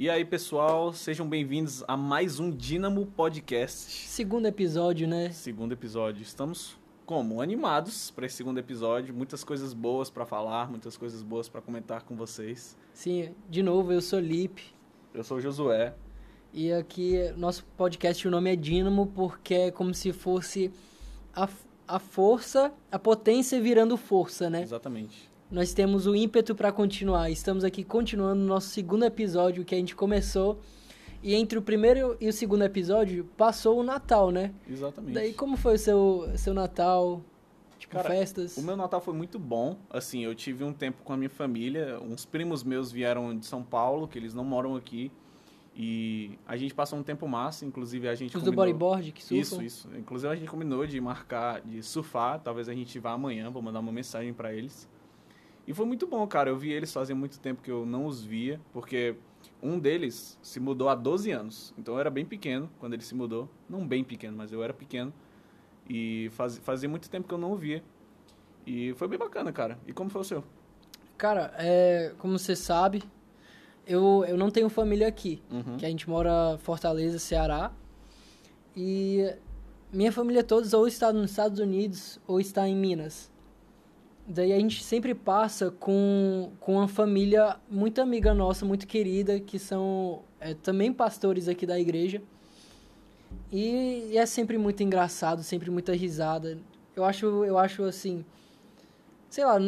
E aí, pessoal, sejam bem-vindos a mais um Dínamo Podcast. Segundo episódio, né? Segundo episódio. Estamos como animados para esse segundo episódio, muitas coisas boas para falar, muitas coisas boas para comentar com vocês. Sim, de novo, eu sou Lipe. Eu sou o Josué. E aqui, nosso podcast, o nome é Dínamo, porque é como se fosse a, a força, a potência virando força, né? Exatamente. Nós temos o ímpeto para continuar. Estamos aqui continuando o nosso segundo episódio que a gente começou. E entre o primeiro e o segundo episódio, passou o Natal, né? Exatamente. Daí, como foi o seu, seu Natal? Tipo, Cara, festas? O meu Natal foi muito bom. Assim, eu tive um tempo com a minha família. Uns primos meus vieram de São Paulo, que eles não moram aqui. E a gente passou um tempo massa, inclusive a gente Os do combinou... bodyboard que surfam? Isso, isso. Inclusive a gente combinou de marcar, de surfar. Talvez a gente vá amanhã, vou mandar uma mensagem para eles. E foi muito bom, cara. Eu vi eles fazia muito tempo que eu não os via, porque um deles se mudou há 12 anos. Então eu era bem pequeno quando ele se mudou. Não bem pequeno, mas eu era pequeno. E faz, fazia muito tempo que eu não o via. E foi bem bacana, cara. E como foi o seu? Cara, é, como você sabe, eu, eu não tenho família aqui. Uhum. Que a gente mora Fortaleza, Ceará. E minha família todos ou está nos Estados Unidos ou está em Minas. Daí a gente sempre passa com, com uma família muito amiga nossa, muito querida, que são é, também pastores aqui da igreja. E, e é sempre muito engraçado, sempre muita risada. Eu acho, eu acho assim, sei lá,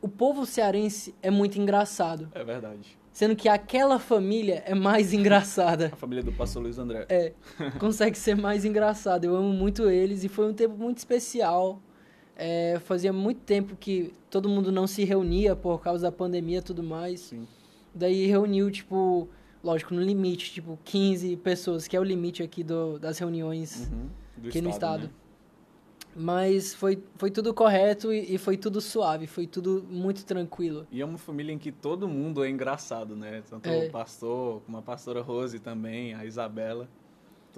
o povo cearense é muito engraçado. É verdade. Sendo que aquela família é mais engraçada. A família do pastor Luiz André. É, consegue ser mais engraçado. Eu amo muito eles e foi um tempo muito especial. É, fazia muito tempo que todo mundo não se reunia por causa da pandemia e tudo mais. Sim. Daí reuniu, tipo, lógico, no limite, tipo, 15 pessoas, que é o limite aqui do, das reuniões Uhum. Do aqui no estado. né? Mas foi, foi tudo correto e, e foi tudo suave, foi tudo muito tranquilo. E é uma família em que todo mundo é engraçado, né? Tanto É. o pastor, como a pastora Rose também, a Isabela.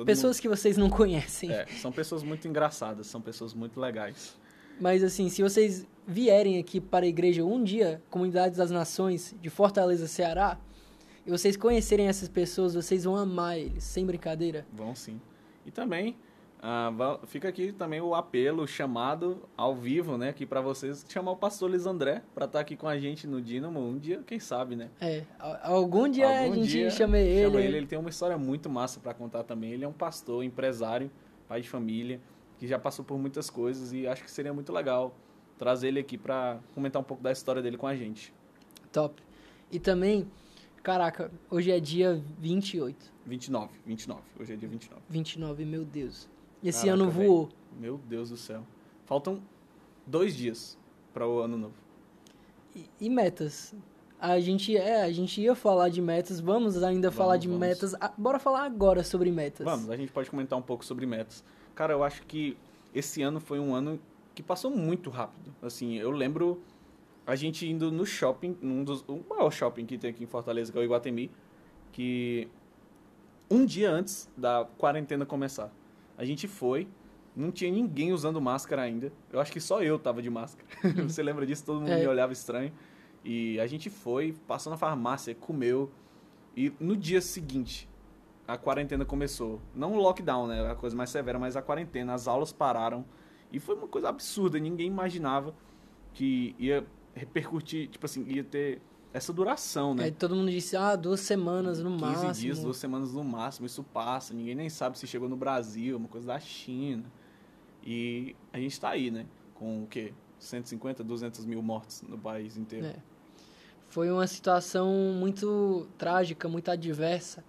Pessoas que vocês não conhecem. mundo- É, são pessoas muito engraçadas, são pessoas muito legais. Mas assim, se vocês vierem aqui para a igreja um dia, Comunidades das Nações de Fortaleza, Ceará, e vocês conhecerem essas pessoas, vocês vão amar eles, sem brincadeira. Vão sim. E também, va- fica aqui também o apelo, o chamado ao vivo, né? Aqui pra vocês, chamar o pastor Luiz André pra estar aqui com a gente no Dínamo um dia, quem sabe, né? É, algum dia Algum a gente dia chama ele. Chama ele. Ele tem uma história muito massa pra contar também. Ele é um pastor, empresário, pai de família, que já passou por muitas coisas e acho que seria muito legal trazer ele aqui pra comentar um pouco da história dele com a gente. Top. E também, caraca, hoje é dia 28. 29, 29. Hoje é dia 29. 29, meu Deus. Esse Caraca, ano voou. Meu Deus do céu. Faltam dois dias para o ano novo. E, e metas? A gente, é, a gente ia falar de metas, vamos ainda falar de vamos. metas. Bora falar agora sobre metas. Vamos, a gente pode comentar um pouco sobre metas. Cara, eu acho que esse ano foi um ano que passou muito rápido. Assim, eu lembro a gente indo no shopping, num dos, o maior shopping que tem aqui em Fortaleza, que é o Iguatemi, que um dia antes da quarentena começar, a gente foi, não tinha ninguém usando máscara ainda. Eu acho que só eu tava de máscara. Você lembra disso? Todo mundo É. me olhava estranho. E a gente foi, passou na farmácia, comeu. E no dia seguinte, a quarentena começou. Não o lockdown, né? A coisa mais severa, mas a quarentena. As aulas pararam. E foi uma coisa absurda. Ninguém imaginava que ia repercutir, tipo assim, ia ter essa duração, né? Aí todo mundo disse, ah, duas semanas no 15 máximo. dias, duas semanas no máximo, isso passa. Ninguém nem sabe se chegou no Brasil, uma coisa da China. E a gente tá aí, né? Com o quê? 150, 200 mil mortes no país inteiro. É. Foi uma situação muito trágica, muito adversa,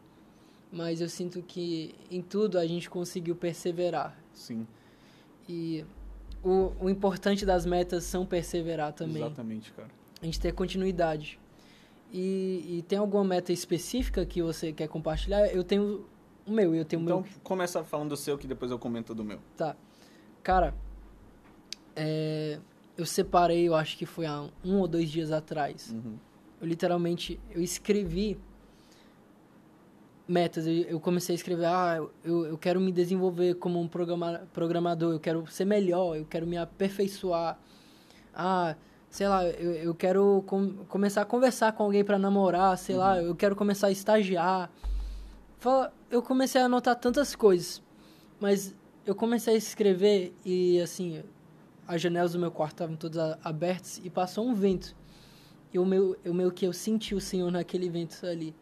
mas eu sinto que em tudo a gente conseguiu perseverar. Sim, E o, o importante das metas são perseverar também. exatamente, cara. A gente ter continuidade. E, e tem alguma meta específica que você quer compartilhar? Eu tenho o meu, eu tenho o Então, meu. começa falando do seu, que depois eu comento do meu. Tá. Cara, é, eu separei, eu acho que foi há um ou dois dias atrás. Uhum. Eu literalmente, eu escrevi metas. Eu, eu comecei a escrever, ah, eu, eu quero me desenvolver como um programa, programador, eu quero ser melhor, eu quero me aperfeiçoar. Ah, sei lá, eu, eu quero com, começar a conversar com alguém para namorar, sei uhum. lá, eu quero começar a estagiar. Fala, eu comecei a anotar tantas coisas, mas eu comecei a escrever e assim, as janelas do meu quarto estavam todas abertas e passou um vento. E o meu, eu meio que eu senti o Senhor naquele vento ali.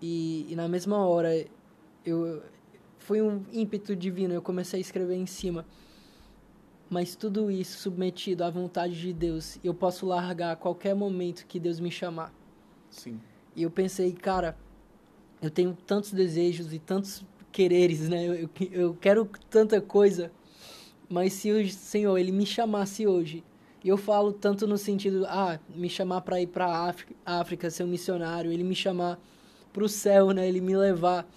E, e na mesma hora eu foi um ímpeto divino, eu comecei a escrever em cima. Mas tudo isso submetido à vontade de Deus, eu posso largar a qualquer momento que Deus me chamar. Sim. E eu pensei, cara, eu tenho tantos desejos e tantos quereres, né? Eu, eu quero tanta coisa, mas se o Senhor ele me chamasse hoje, e eu falo tanto no sentido, ah, me chamar para ir para África, África, ser um missionário, ele me chamar para o céu, né? Ele me levar.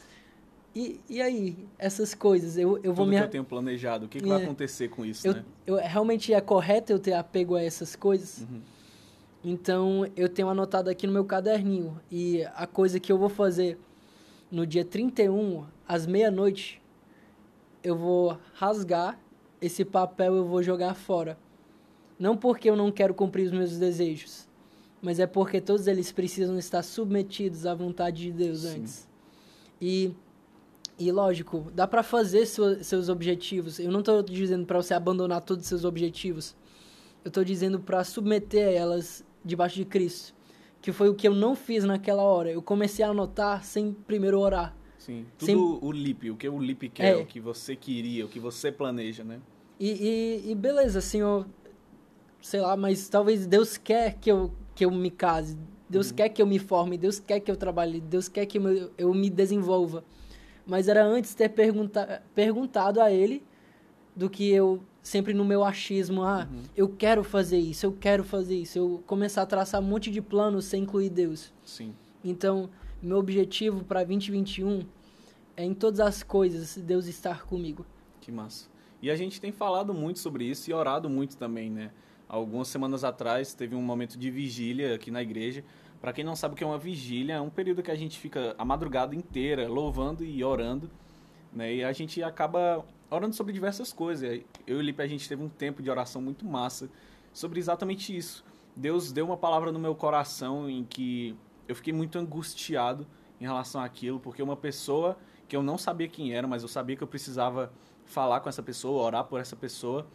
E, e aí, essas coisas, eu, eu vou Tudo me... que eu tenho planejado, o que, que é, vai acontecer com isso, eu, né? Eu, realmente é correto eu ter apego a essas coisas? Uhum. Então, eu tenho anotado aqui no meu caderninho. E a coisa que eu vou fazer no dia 31, às meia-noite, eu vou rasgar esse papel eu vou jogar fora. Não porque eu não quero cumprir os meus desejos, mas é porque todos eles precisam estar submetidos à vontade de Deus Sim. antes. E e lógico, dá para fazer seu, seus objetivos. Eu não estou dizendo para você abandonar todos os seus objetivos. Eu estou dizendo para submeter elas debaixo de Cristo. Que foi o que eu não fiz naquela hora. Eu comecei a anotar sem primeiro orar. Sim, tudo sem... o LIP, o que o LIP quer, é. o que você queria, o que você planeja, né? E, e, e beleza, Senhor, sei lá, mas talvez Deus quer que eu, que eu me case. Deus uhum. quer que eu me forme, Deus quer que eu trabalhe, Deus quer que eu, eu me desenvolva mas era antes ter pergunta, perguntado a ele do que eu sempre no meu achismo, ah, uhum. eu quero fazer isso, eu quero fazer isso, eu começar a traçar um monte de planos sem incluir Deus. Sim. Então, meu objetivo para 2021 é em todas as coisas Deus estar comigo. Que massa. E a gente tem falado muito sobre isso e orado muito também, né? Algumas semanas atrás teve um momento de vigília aqui na igreja para quem não sabe o que é uma vigília, é um período que a gente fica a madrugada inteira louvando e orando, né? E a gente acaba orando sobre diversas coisas. Eu e Lipe, a gente teve um tempo de oração muito massa sobre exatamente isso. Deus deu uma palavra no meu coração em que eu fiquei muito angustiado em relação àquilo, porque uma pessoa que eu não sabia quem era, mas eu sabia que eu precisava falar com essa pessoa, orar por essa pessoa,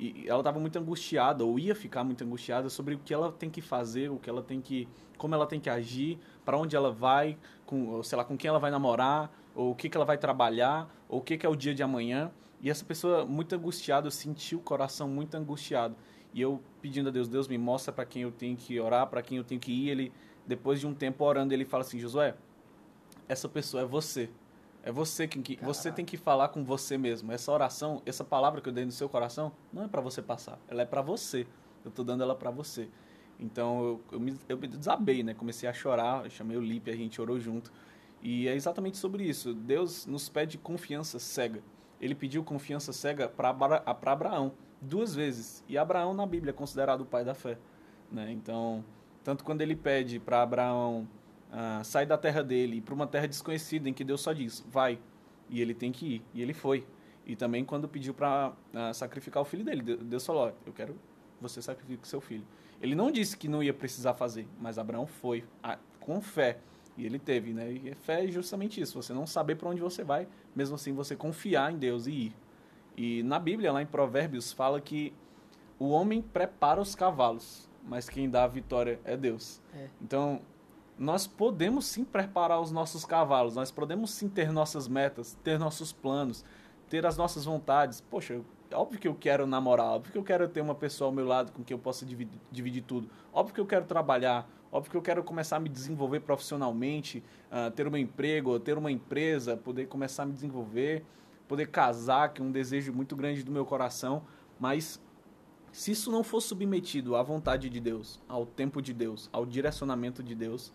e ela estava muito angustiada ou ia ficar muito angustiada sobre o que ela tem que fazer, o que ela tem que, como ela tem que agir, para onde ela vai, com, sei lá, com quem ela vai namorar, ou o que, que ela vai trabalhar, ou o que, que é o dia de amanhã. E essa pessoa muito angustiada, eu senti o coração muito angustiado. E eu pedindo a Deus, Deus me mostra para quem eu tenho que orar, para quem eu tenho que ir. Ele, depois de um tempo orando, ele fala assim: Josué, essa pessoa é você. É você que, que você tem que falar com você mesmo. Essa oração, essa palavra que eu dei no seu coração, não é para você passar, ela é para você. Eu tô dando ela para você. Então eu, eu, me, eu me desabei, né? Comecei a chorar, chamei o Lipe, a gente orou junto. E é exatamente sobre isso. Deus nos pede confiança cega. Ele pediu confiança cega para Abraão duas vezes. E Abraão na Bíblia é considerado o pai da fé. Né? Então, tanto quando ele pede para Abraão uh, sair da terra dele e para uma terra desconhecida em que Deus só diz, vai. E ele tem que ir. E ele foi. E também quando pediu para uh, ah, sacrificar o filho dele, Deus falou, eu quero você sacrifique seu filho. Ele não disse que não ia precisar fazer, mas Abraão foi uh, com fé. E ele teve, né? E fé é justamente isso, você não saber para onde você vai, mesmo assim você confiar em Deus e ir. E na Bíblia, lá em Provérbios, fala que o homem prepara os cavalos, mas quem dá a vitória é Deus. É. Então, nós podemos sim preparar os nossos cavalos, nós podemos sim ter nossas metas, ter nossos planos, ter as nossas vontades. Poxa, óbvio que eu quero namorar, óbvio que eu quero ter uma pessoa ao meu lado com quem eu possa dividir, dividir tudo, óbvio que eu quero trabalhar, óbvio que eu quero começar a me desenvolver profissionalmente, uh, ter um emprego, ter uma empresa, poder começar a me desenvolver, poder casar, que é um desejo muito grande do meu coração, mas se isso não for submetido à vontade de Deus, ao tempo de Deus, ao direcionamento de Deus,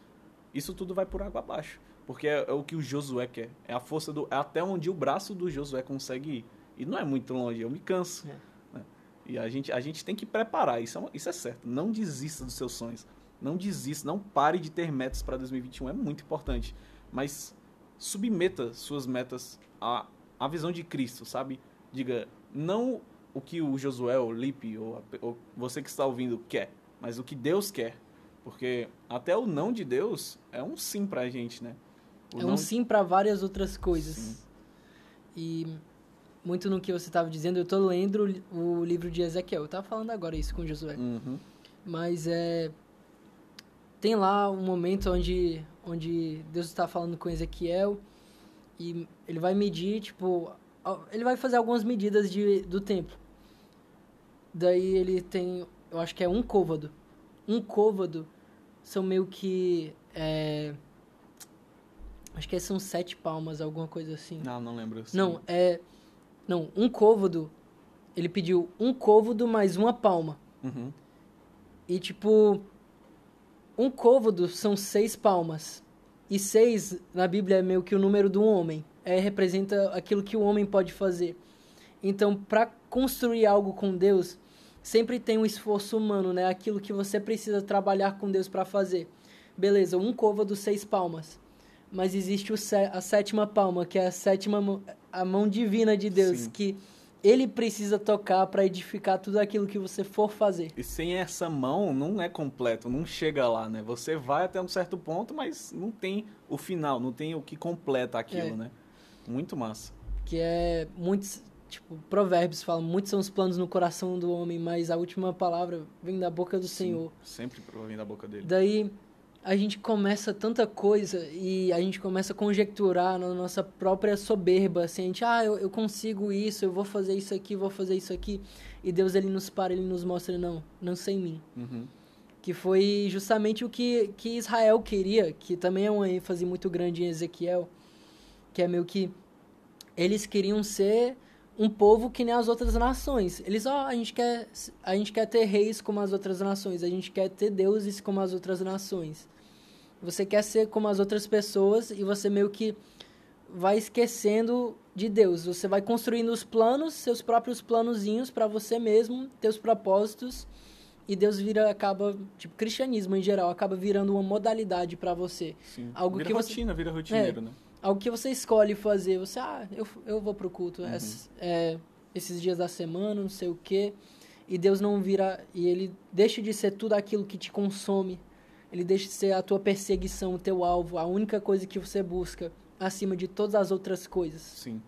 isso tudo vai por água abaixo. Porque é, é, o que o Josué quer. É a força do. É até onde o braço do Josué consegue ir. E não é muito longe, eu me canso. É. Né? E a gente, a gente tem que preparar, isso é, isso é certo. Não desista dos seus sonhos. Não desista, não pare de ter metas para 2021. É muito importante. Mas submeta suas metas à, à visão de Cristo, sabe? Diga, não o que o Josué, o Lipe, ou, a- ou você que está ouvindo quer, mas o que Deus quer. Porque até o não de Deus é um sim pra gente, né? O é um sim para várias outras coisas. Sim. E muito no que você estava dizendo, eu tô lendo o li- o livro de Ezequiel. Eu tava falando agora isso com Josué. Uhum. Mas é tem lá um momento onde onde Deus está falando com Ezequiel e ele vai medir, tipo, ele vai fazer algumas medidas de, do templo. Daí ele tem, eu acho que é um côvado. Um côvado são meio que é, acho que são sete palmas, alguma coisa assim. Não, não lembro. assim. Não, é. Não, um côvado. Ele pediu um côvado mais uma palma. Uhum. E tipo. Um côvado são seis palmas. E seis, na Bíblia, é meio que o número do homem. É, representa aquilo que o homem pode fazer. Então, para construir algo com Deus, sempre tem um esforço humano, né? Aquilo que você precisa trabalhar com Deus para fazer. Beleza, um côvado, seis palmas. Mas existe a sétima palma, que é a sétima mão, a mão divina de Deus, Sim. que ele precisa tocar para edificar tudo aquilo que você for fazer. E sem essa mão não é completo, não chega lá, né? Você vai até um certo ponto, mas não tem o final, não tem o que completa aquilo, É. né? Muito massa. que é muitos tipo provérbios falam muitos são os planos no coração do homem mas a última palavra vem da boca do Sim, Senhor Sempre provém da boca dele. daí a gente começa tanta coisa e a gente começa a conjecturar na nossa própria soberba assim a gente ah eu, eu consigo isso eu vou fazer isso aqui vou fazer isso aqui e Deus ele nos para ele nos mostra não não sei em mim Uhum. que foi justamente o que, que Israel queria, que também é uma ênfase muito grande em Ezequiel, que é meio que eles queriam ser um povo que nem as outras nações. Eles, ó, a gente quer a gente quer ter reis como as outras nações, a gente quer ter deuses como as outras nações. Você quer ser como as outras pessoas e você meio que vai esquecendo de Deus. Você vai construindo os planos, seus próprios planozinhos para você mesmo, teus propósitos e Deus vira acaba tipo cristianismo em geral acaba virando uma modalidade para você Sim. Algo vira que você- rotina, vira rotineiro, É. né? Algo que você escolhe fazer você ah eu, eu vou pro culto Uhum. é, esses dias da semana não sei o quê e Deus não vira e ele deixa de ser tudo aquilo que te consome ele deixa de ser a tua perseguição o teu alvo a única coisa que você busca acima de todas as outras coisas Sim,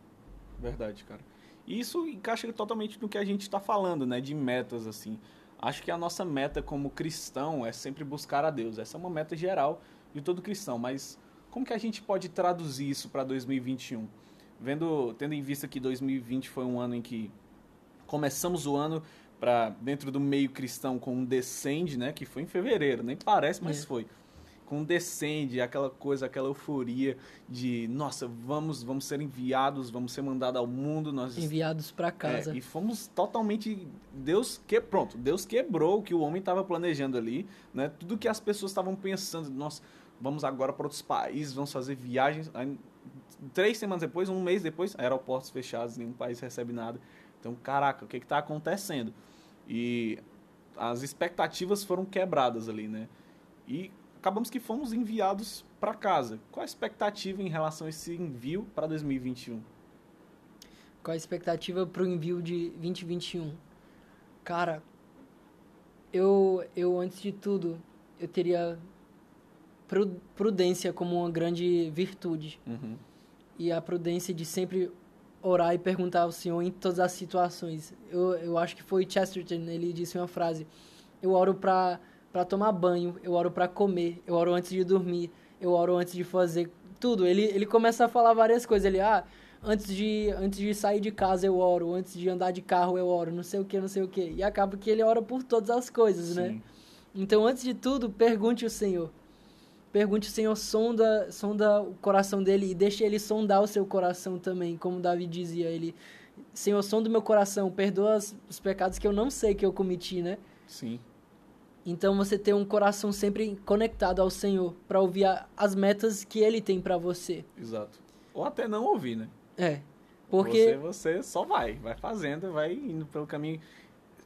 verdade, cara. E isso encaixa totalmente no que a gente está falando, né? De metas, assim. Acho que a nossa meta como cristão é sempre buscar a Deus. Essa é uma meta geral de todo cristão. Mas como que a gente pode traduzir isso para 2021? Vendo, tendo em vista que 2020 foi um ano em que começamos o ano para dentro do meio cristão com um descende, né? Que foi em fevereiro, nem parece, mas É. foi. Com um descende, aquela coisa, aquela euforia de, nossa, vamos, vamos ser enviados, vamos ser mandados ao mundo, nós enviados para casa é, e fomos totalmente Deus que pronto, Deus quebrou o que o homem estava planejando ali, né? Tudo que as pessoas estavam pensando, nós vamos agora para outros países, vamos fazer viagens. Aí, três semanas depois, um mês depois, aeroportos fechados, nenhum país recebe nada. Então, caraca, o que está acontecendo? E as expectativas foram quebradas ali, né? E acabamos que fomos enviados para casa. Qual a expectativa em relação a esse envio para 2021? Qual a expectativa pro envio de 2021? Cara, eu, eu antes de tudo, eu teria prudência como uma grande virtude. Uhum. E a prudência de sempre orar e perguntar ao Senhor em todas as situações. Eu, eu acho que foi Chesterton, ele disse uma frase: Eu oro pra tomar banho, eu oro pra comer, eu oro antes de dormir, eu oro antes de fazer tudo. Ele, ele começa a falar várias coisas. Ele, ah, antes de, antes de sair de casa eu oro, antes de andar de carro eu oro, não sei o que, não sei o que. E acaba que ele ora por todas as coisas, né? Sim. Então, antes de tudo, pergunte ao Senhor. Pergunte Senhor, sonda, sonda o coração dele e deixe ele sondar o seu coração também, como Davi dizia. Ele, Senhor, sonda o meu coração, perdoa os pecados que eu não sei que eu cometi, né? Sim. Então, você ter um coração sempre conectado ao Senhor para ouvir a- as metas que ele tem para você. Exato. Ou até não ouvir, né? É. Porque Você, você só vai, vai fazendo, vai indo pelo caminho.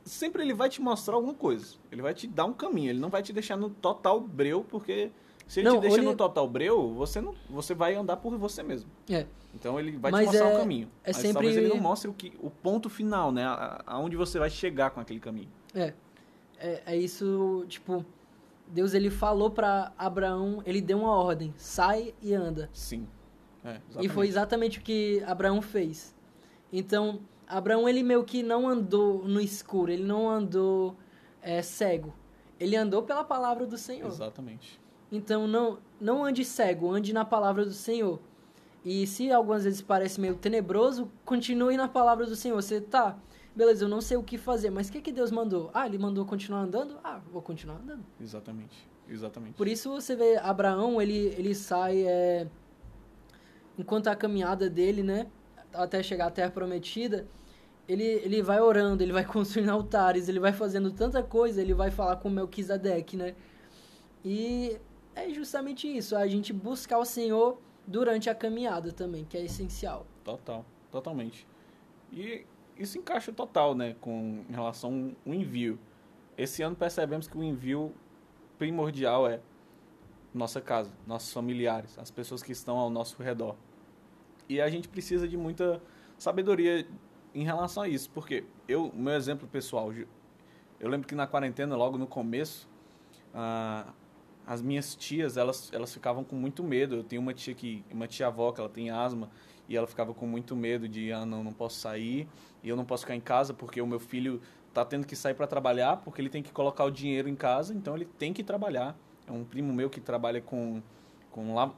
Sempre ele vai te mostrar alguma coisa. Ele vai te dar um caminho. Ele não vai te deixar no total breu, porque Se ele Não, te deixa ele- no total breu, você não, você vai andar por você mesmo. É. Então ele vai Mas te mostrar é- o caminho. é mas sempre- talvez ele não mostre o, que, o ponto final, né? A- Aonde você vai chegar com aquele caminho. É, é, é isso, tipo, Deus ele falou pra Abraão, ele deu uma ordem, sai e anda. Sim. É, E foi exatamente o que Abraão fez. Então, Abraão ele meio que não andou no escuro, ele não andou é, cego. Ele andou pela palavra do Senhor. Exatamente. Então, não, não ande cego, ande na palavra do Senhor. E se algumas vezes parece meio tenebroso, continue na palavra do Senhor. Você tá, beleza, eu não sei o que fazer, mas o que, que Deus mandou? Ah, ele mandou continuar andando? Ah, vou continuar andando. Exatamente. Exatamente. Por isso você vê Abraão, ele, ele sai é, enquanto a caminhada dele, né, até chegar à terra prometida, ele, ele vai orando, ele vai construindo altares, ele vai fazendo tanta coisa, ele vai falar com Melquisedeque, né? E é justamente isso, a gente buscar o Senhor durante a caminhada também, que é essencial. Total, totalmente. E isso encaixa total, né, com em relação ao envio. Esse ano percebemos que o envio primordial é nossa casa, nossos familiares, as pessoas que estão ao nosso redor. E a gente precisa de muita sabedoria em relação a isso, porque eu, meu exemplo pessoal, eu lembro que na quarentena, logo no começo, ah, as minhas tias, elas, elas ficavam com muito medo. Eu tenho uma tia que, uma tia avó que ela tem asma e ela ficava com muito medo de, ah, não, não posso sair e eu não posso ficar em casa porque o meu filho tá tendo que sair para trabalhar porque ele tem que colocar o dinheiro em casa, então ele tem que trabalhar. É um primo meu que trabalha com com lava,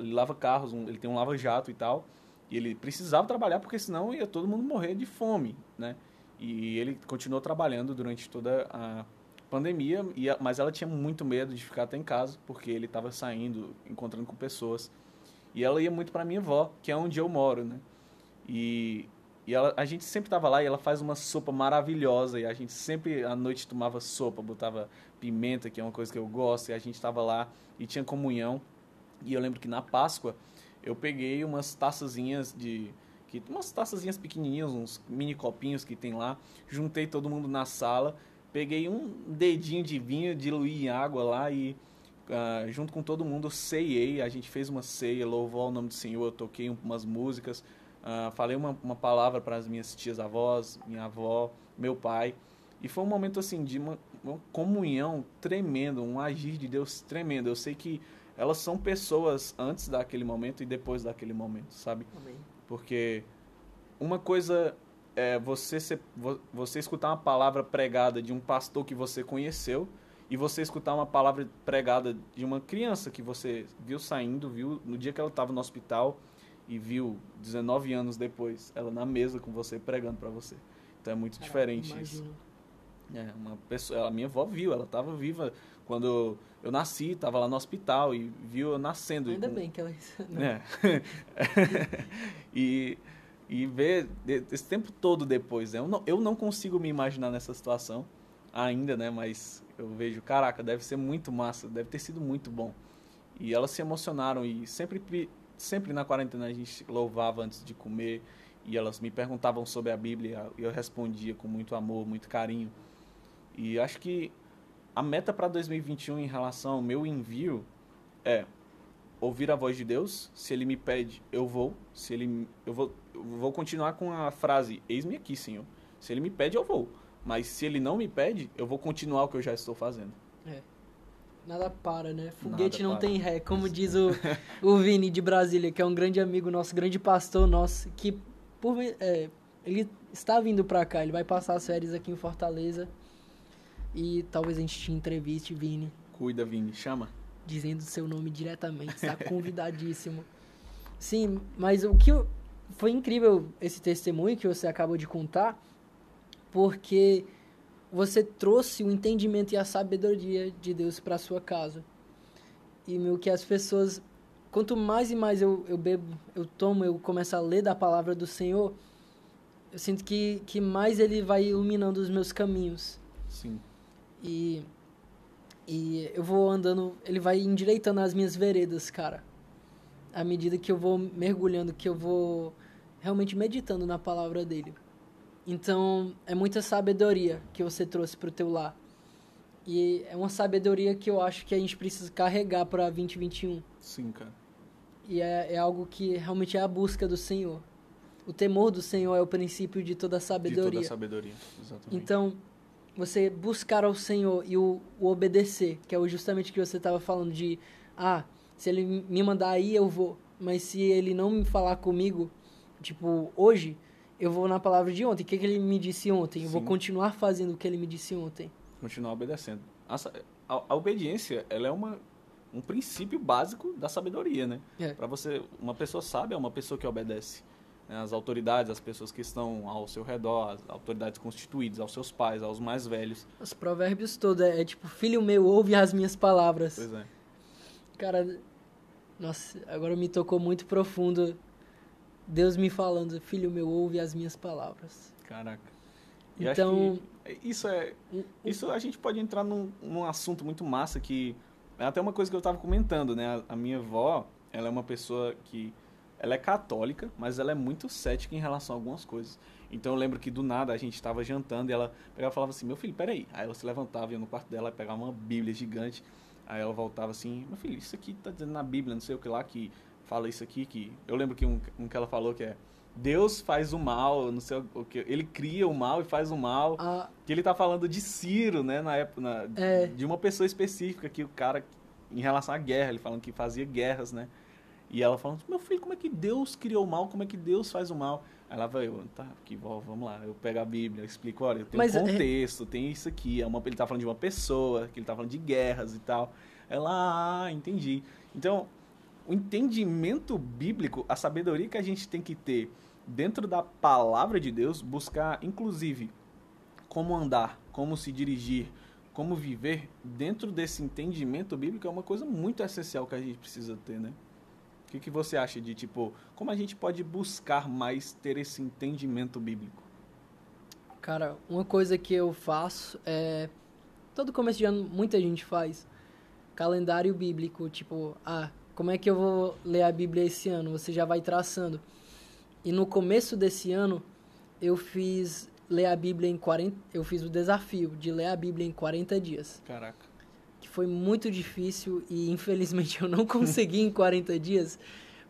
lava carros, um- ele tem um lava-jato e tal. E ele precisava trabalhar porque senão ia todo mundo morrer de fome, né? E ele continuou trabalhando durante toda a pandemia, e mas ela tinha muito medo de ficar até em casa porque ele estava saindo, encontrando com pessoas. E ela ia muito para minha avó, que é onde eu moro, né? E, e ela, a gente sempre tava lá e ela faz uma sopa maravilhosa e a gente sempre à noite tomava sopa, botava pimenta, que é uma coisa que eu gosto, e a gente tava lá e tinha comunhão. E eu lembro que na Páscoa eu peguei umas taçazinhas de que umas taçazinhas pequenininhas, uns mini copinhos que tem lá, juntei todo mundo na sala, peguei um dedinho de vinho, diluí em água lá e ah, junto com todo mundo ceiei, a gente fez uma ceia, louvou ao nome do Senhor, eu toquei um- umas músicas, ah, falei uma, uma palavra para as minhas tias avós, minha avó, meu pai, e foi um momento assim de uma, uma comunhão tremenda, um agir de Deus tremendo. Eu sei que elas são pessoas antes daquele momento e depois daquele momento, sabe? Amém. Porque uma coisa é você, vo- você escutar uma palavra pregada de um pastor que você conheceu e você escutar uma palavra pregada de uma criança que você viu saindo, viu no dia que ela estava no hospital e viu 19 anos depois ela na mesa com você pregando para você. Então é muito diferente isso. É, uma pessoa, a minha avó viu, ela estava viva quando eu nasci, estava lá no hospital e viu eu nascendo. Ainda bem que ela... Não. é. e, e ver esse tempo todo depois, né? Eu não, eu não consigo me imaginar nessa situação ainda, né? Mas eu vejo, caraca, deve ser muito massa, deve ter sido muito bom. E elas se emocionaram e sempre, sempre na quarentena a gente louvava antes de comer e elas me perguntavam sobre a Bíblia e eu respondia com muito amor, muito carinho. E acho que a meta para 2021 em relação ao meu envio é ouvir a voz de Deus. Se ele me pede, eu vou. Se ele eu vou vou continuar com a frase eis-me aqui, Senhor. Se ele me pede, eu vou. Mas se ele não me pede, eu vou continuar o que eu já estou fazendo. Nada para, né? Foguete Nada não para. tem ré, como diz o, o Vini de Brasília, que é um grande amigo nosso, grande pastor nosso, que por, é, ele está vindo pra cá, ele vai passar as férias aqui em Fortaleza e talvez a gente te entreviste, Vini, Cuida, Vini, chama. dizendo seu nome diretamente, está convidadíssimo. Sim, mas o que eu- foi incrível esse testemunho que você acabou de contar, porque você trouxe o entendimento e a sabedoria de Deus para sua casa. E meu que as pessoas, quanto mais e mais eu, eu bebo, eu tomo, eu começo a ler da palavra do Senhor, eu sinto que, que mais ele vai iluminando os meus caminhos. Sim. E, e eu vou andando, ele vai endireitando as minhas veredas, cara. À medida que eu vou mergulhando, que eu vou realmente meditando na palavra dele. Então, é muita sabedoria que você trouxe pro teu lar. E é uma sabedoria que eu acho que a gente precisa carregar para 2021. Sim, cara. E é, é algo que realmente é a busca do Senhor. O temor do Senhor é o princípio de toda a sabedoria. De toda sabedoria, exatamente. Então, você buscar ao Senhor e o, o obedecer, que é justamente o que você estava falando de, ah, se ele me mandar aí, eu vou. Mas se ele não me falar comigo, tipo, hoje, eu vou na palavra de ontem. O que, que ele me disse ontem? Sim. Eu vou continuar fazendo o que ele me disse ontem. Continuar obedecendo. A, a, a obediência, ela é uma, um princípio básico da sabedoria, né? É. Para você, uma pessoa sábia é uma pessoa que obedece né, as autoridades, as pessoas que estão ao seu redor, as autoridades constituídas, aos seus pais, aos mais velhos. Os provérbios todos é, é tipo, filho meu, ouve as minhas palavras. Pois é. Cara, nossa, agora me tocou muito profundo Deus me falando, filho meu, ouve as minhas palavras. Caraca. E então, isso é, isso a gente pode entrar num, num assunto muito massa que é até uma coisa que eu estava comentando, né? A, a minha avó, ela é uma pessoa que ela é católica, mas ela é muito cética em relação a algumas coisas. Então eu lembro que do nada a gente estava jantando e ela pegava e falava assim: Meu filho, peraí. Aí ela se levantava, ia no quarto dela, pegava uma Bíblia gigante. Aí ela voltava assim: Meu filho, isso aqui tá dizendo na Bíblia, não sei o que lá, que fala isso aqui. que Eu lembro que um, um que ela falou que é. Deus faz o mal, não sei o que. Ele cria o mal e faz o mal. Ah. Que ele tá falando de Ciro, né? Na época. Na, é. De uma pessoa específica que o cara. Em relação à guerra, ele falando que fazia guerras, né? E ela falando, meu filho, como é que Deus criou o mal? Como é que Deus faz o mal? Aí lá vai eu, tá, aqui, vamos lá, eu pego a Bíblia, eu explico, olha, tem Mas, um é- contexto, é... tem isso aqui, é uma, ele tá falando de uma pessoa, que ele tá falando de guerras e tal. Ela, ah, entendi. Então, o entendimento bíblico, a sabedoria que a gente tem que ter dentro da palavra de Deus, buscar, inclusive, como andar, como se dirigir, como viver dentro desse entendimento bíblico é uma coisa muito essencial que a gente precisa ter, né? Que, que você acha de, tipo, como a gente pode buscar mais ter esse entendimento bíblico? Cara, uma coisa que eu faço é. Todo começo de ano, muita gente faz calendário bíblico. Tipo, ah, como é que eu vou ler a Bíblia esse ano? Você já vai traçando. E no começo desse ano, eu fiz ler a Bíblia em 40. Eu fiz o desafio de ler a Bíblia em 40 dias. Caraca foi muito difícil e infelizmente eu não consegui em 40 dias,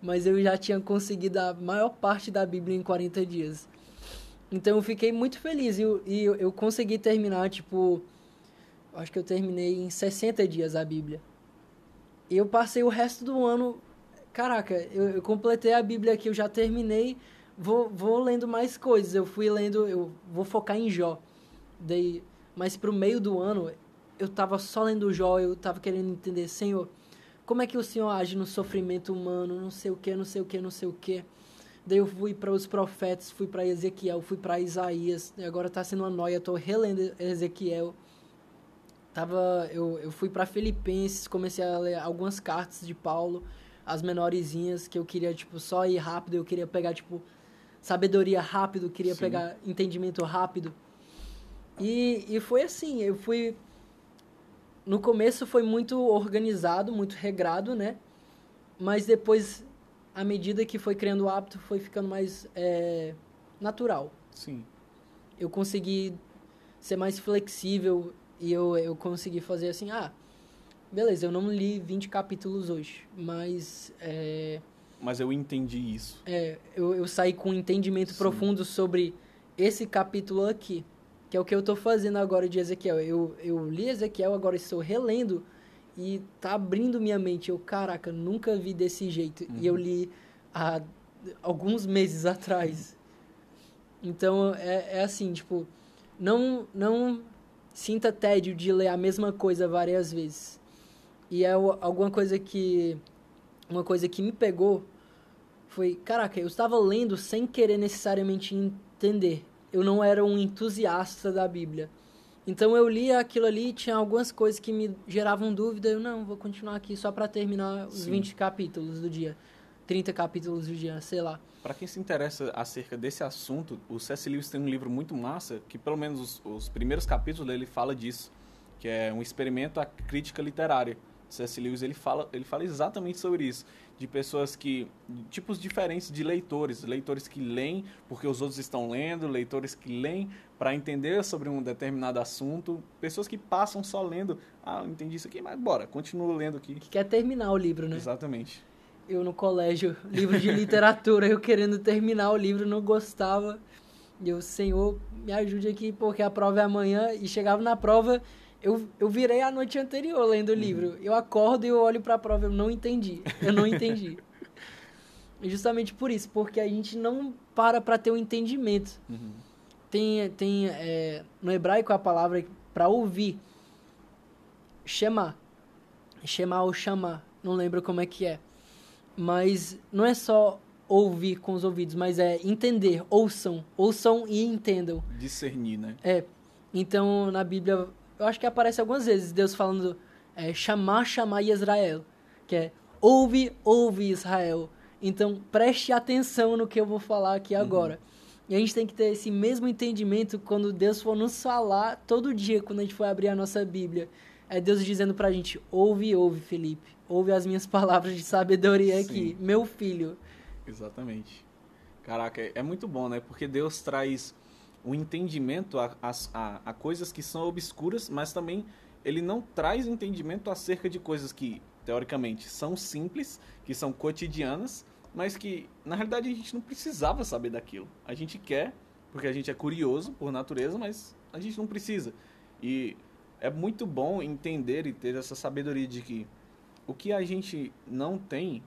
mas eu já tinha conseguido a maior parte da Bíblia em 40 dias. Então eu fiquei muito feliz e, e eu consegui terminar, tipo, acho que eu terminei em 60 dias a Bíblia. E eu passei o resto do ano, caraca, eu, eu completei a Bíblia aqui, eu já terminei, vou, vou lendo mais coisas. Eu fui lendo, eu vou focar em Jó. Daí, mas pro meio do ano eu estava só lendo Jó, eu estava querendo entender, Senhor, como é que o Senhor age no sofrimento humano, não sei o que, não sei o que, não sei o que. Daí eu fui para os profetas, fui para Ezequiel, fui para Isaías, e agora está sendo uma noia, estou relendo Ezequiel. Tava, eu, eu fui para Filipenses, comecei a ler algumas cartas de Paulo, as menorzinhas, que eu queria, tipo, só ir rápido, eu queria pegar, tipo, sabedoria rápido, queria Sim. pegar entendimento rápido. E, e foi assim, eu fui no começo foi muito organizado, muito regrado, né? Mas depois, à medida que foi criando o hábito, foi ficando mais é, natural. Sim. Eu consegui ser mais flexível e eu, eu consegui fazer assim, ah, beleza, eu não li 20 capítulos hoje, mas... É, mas eu entendi isso. É, eu, eu saí com um entendimento Sim. profundo sobre esse capítulo aqui que é o que eu estou fazendo agora de Ezequiel. Eu, eu li Ezequiel, agora estou relendo e tá abrindo minha mente. Eu, caraca, nunca vi desse jeito. Uhum. E eu uhum. li há alguns meses atrás. Então, é, é assim, tipo, não, não sinta tédio de ler a mesma coisa várias vezes. E é alguma coisa que... Uma coisa que me pegou foi, caraca, eu estava lendo sem querer necessariamente entender eu não era um entusiasta da Bíblia. Então eu lia aquilo ali, tinha algumas coisas que me geravam dúvida, eu não, vou continuar aqui só para terminar os Sim. 20 capítulos do dia, 30 capítulos do dia, sei lá. Para quem se interessa acerca desse assunto, o C.S. Lewis tem um livro muito massa, que pelo menos os, os primeiros capítulos dele fala disso, que é um experimento à crítica literária. C.S. Lewis ele fala, ele fala exatamente sobre isso, de pessoas que. tipos diferentes de leitores. Leitores que leem porque os outros estão lendo, leitores que leem para entender sobre um determinado assunto, pessoas que passam só lendo. Ah, eu entendi isso aqui, mas bora, continuo lendo aqui. Que quer terminar o livro, né? Exatamente. Eu no colégio, livro de literatura, eu querendo terminar o livro, não gostava. E eu, Senhor, me ajude aqui, porque a prova é amanhã. E chegava na prova, eu, eu virei a noite anterior lendo o uhum. livro. Eu acordo e eu olho para a prova, eu não entendi. Eu não entendi. justamente por isso, porque a gente não para para ter um entendimento. Uhum. Tem, tem é, no hebraico a palavra para ouvir, Shema. Shema ou chamar, não lembro como é que é. Mas não é só ouvir com os ouvidos, mas é entender, ouçam, ouçam e entendam. Discernir, né? É. Então, na Bíblia eu acho que aparece algumas vezes Deus falando é, chamar, chamar Israel, que é ouve, ouve Israel. Então preste atenção no que eu vou falar aqui agora. Uhum. E a gente tem que ter esse mesmo entendimento quando Deus for nos falar todo dia, quando a gente for abrir a nossa Bíblia. É Deus dizendo pra gente: ouve, ouve, Felipe. Ouve as minhas palavras de sabedoria Sim. aqui, meu filho. Exatamente. Caraca, é, é muito bom, né? Porque Deus traz o entendimento a, a, a coisas que são obscuras, mas também ele não traz entendimento acerca de coisas que, teoricamente, são simples, que são cotidianas, mas que, na realidade, a gente não precisava saber daquilo. A gente quer, porque a gente é curioso por natureza, mas a gente não precisa. E é muito bom entender e ter essa sabedoria de que o que a gente não tem,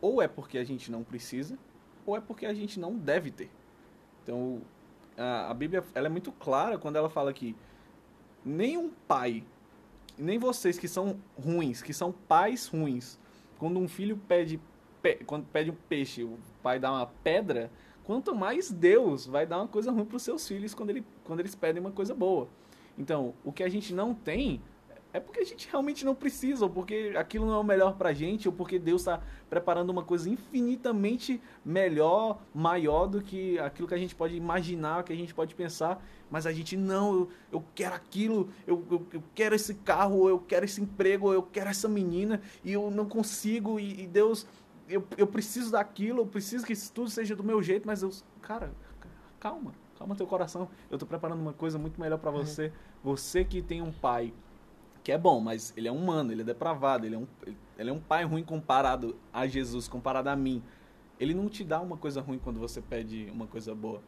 ou é porque a gente não precisa, ou é porque a gente não deve ter. Então, a, a Bíblia ela é muito clara quando ela fala que nenhum pai, nem vocês que são ruins, que são pais ruins, quando um filho pede, pe, quando pede um peixe, o pai dá uma pedra, quanto mais Deus vai dar uma coisa ruim para os seus filhos quando, ele, quando eles pedem uma coisa boa. Então, o que a gente não tem, é porque a gente realmente não precisa, ou porque aquilo não é o melhor pra gente, ou porque Deus está preparando uma coisa infinitamente melhor, maior do que aquilo que a gente pode imaginar, que a gente pode pensar, mas a gente não, eu, eu quero aquilo, eu, eu, eu, quero esse carro, eu quero esse emprego, eu quero essa menina, e eu não consigo, e, e Deus, eu, eu preciso daquilo, eu preciso que isso tudo seja do meu jeito, mas eu, cara, calma, calma teu coração, eu tô preparando uma coisa muito melhor para é. você, você que tem um pai que é bom, mas ele é humano, ele é depravado, ele é um, ele é um pai ruim comparado a Jesus, comparado a mim. Ele não te dá uma coisa ruim quando você pede uma coisa boa.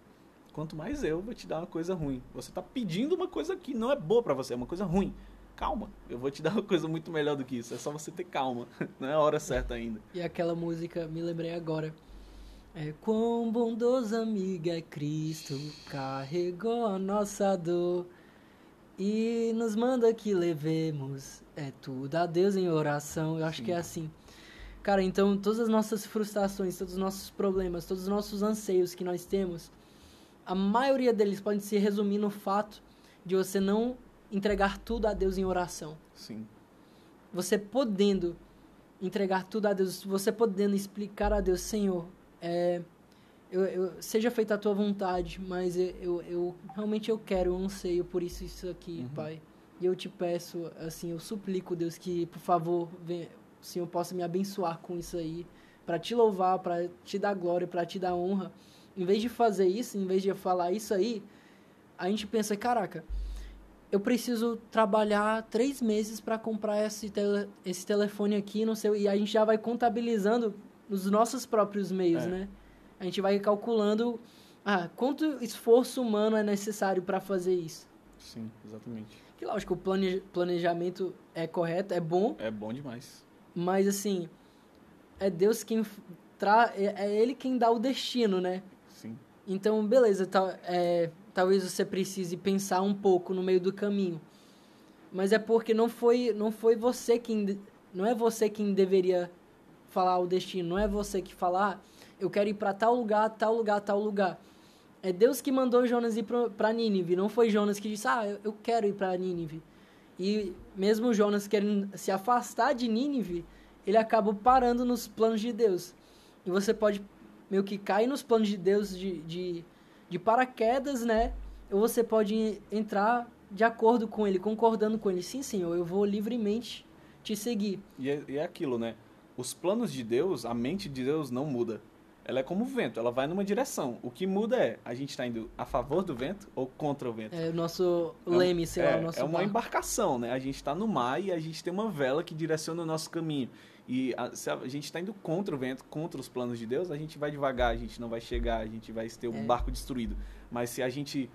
Quanto mais eu vou te dar uma coisa ruim. Você está pedindo uma coisa que não é boa para você, é uma coisa ruim. Calma, eu vou te dar uma coisa muito melhor do que isso. É só você ter calma. Não é a hora certa ainda. E aquela música, me lembrei agora. É quão bondoso amigo é Cristo, carregou a nossa dor e nos manda que levemos é tudo a Deus em oração. Eu acho Sim. que é assim. Cara, então todas as nossas frustrações, todos os nossos problemas, todos os nossos anseios que nós temos, a maioria deles podem se resumir no fato de você não entregar tudo a Deus em oração. Sim. Você podendo entregar tudo a Deus, você podendo explicar a Deus, Senhor, é, eu, eu, seja feita a tua vontade, mas eu, eu, eu, realmente eu quero, eu anseio por isso isso aqui, uhum. Pai. E eu te peço, assim, eu suplico, Deus, que por favor, venha, o Senhor possa me abençoar com isso aí, para te louvar, para te dar glória, para te dar honra. Em vez de fazer isso, em vez de falar isso aí, a gente pensa, caraca, eu preciso trabalhar três meses para comprar esse, tele, esse telefone aqui, não sei, e a gente já vai contabilizando nos nossos próprios meios, é. né? A gente vai calculando ah, quanto esforço humano é necessário para fazer isso. Sim, exatamente. Que lógico, o planejamento é correto, é bom. É bom demais. Mas assim, é Deus quem tra é, é ele quem dá o destino, né? Sim. Então, beleza, tá, é, talvez você precise pensar um pouco no meio do caminho. Mas é porque não foi, não foi você quem não é você quem deveria falar o destino, não é você que falar, eu quero ir para tal lugar, tal lugar, tal lugar. É Deus que mandou Jonas ir para Nínive, não foi Jonas que disse, ah, eu quero ir para Nínive. E mesmo Jonas querendo se afastar de Nínive, ele acaba parando nos planos de Deus. E você pode meio que cair nos planos de Deus de, de, de paraquedas, né? Ou você pode entrar de acordo com ele, concordando com ele. Sim, Senhor, eu vou livremente te seguir. E é, e é aquilo, né? os planos de Deus, a mente de Deus não muda. Ela é como o vento, ela vai numa direção. O que muda é, a gente está indo a favor do vento ou contra o vento. É o nosso leme, sei é, lá, o nosso É uma barco. embarcação, né? A gente está no mar e a gente tem uma vela que direciona o nosso caminho. E a, se a gente está indo contra o vento, contra os planos de Deus, a gente vai devagar, a gente não vai chegar, a gente vai ter o É. barco destruído. Mas se a gente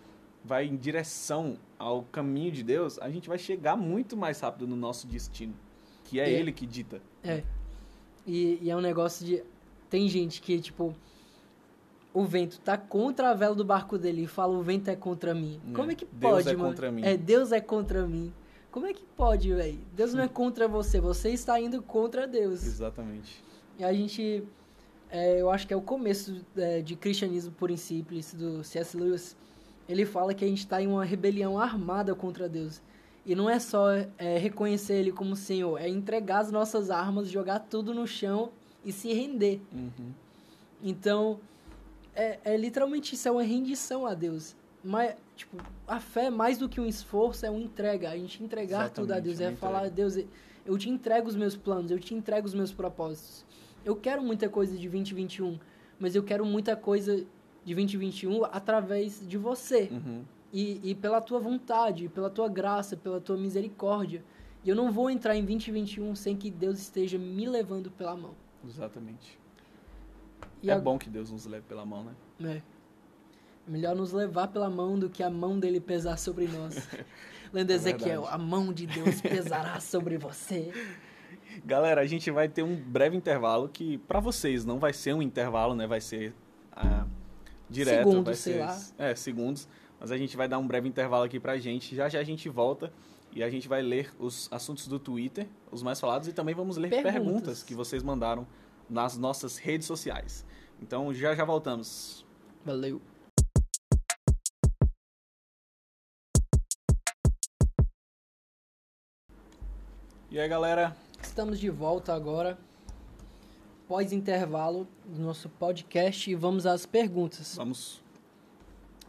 vai em direção ao caminho de Deus, a gente vai chegar muito mais rápido no nosso destino. Que é E- Ele que dita. É. E, e é um negócio de. Tem gente que, tipo. O vento tá contra a vela do barco dele e fala o vento é contra mim. É. Como é que Deus pode, é mano? contra mim. É, Deus é contra mim. Como é que pode, velho? Deus não é contra você, você está indo contra Deus. Exatamente. E a gente. é, eu acho que é o começo é, de cristianismo e simples do C.S. Lewis. Ele fala que a gente está em uma rebelião armada contra Deus. E não é só é, reconhecer Ele como Senhor, é entregar as nossas armas, jogar tudo no chão e se render. Uhum. Então, é, é literalmente isso, é uma rendição a Deus. Mas, tipo, a fé, mais do que um esforço, é uma entrega. A gente entregar Exatamente, tudo a Deus. é É uma falar, entrega. Deus, eu te entrego os meus planos, eu te entrego os meus propósitos. Eu quero muita coisa de 2021, mas eu quero muita coisa de 2021 através de você. Uhum. E, e pela tua vontade, pela tua graça, pela tua misericórdia. E eu não vou entrar em 2021 sem que Deus esteja me levando pela mão. Exatamente. E é ag- bom que Deus nos leve pela mão, né? É. É melhor nos levar pela mão do que a mão dele pesar sobre nós. Lendo É Ezequiel, verdade. a mão de Deus pesará sobre você. Galera, a gente vai ter um breve intervalo que pra vocês não vai ser um intervalo, né? Vai ser ah, direto, Segundos, vai sei ser lá. é segundos, mas a gente vai dar um breve intervalo aqui pra gente. Já já a gente volta e a gente vai ler os assuntos do Twitter, os mais falados e também vamos ler Perguntas. perguntas que vocês mandaram nas nossas redes sociais. Então já já voltamos. Valeu. E aí, galera? Estamos de volta agora, pós-intervalo do nosso podcast, e vamos às perguntas. Vamos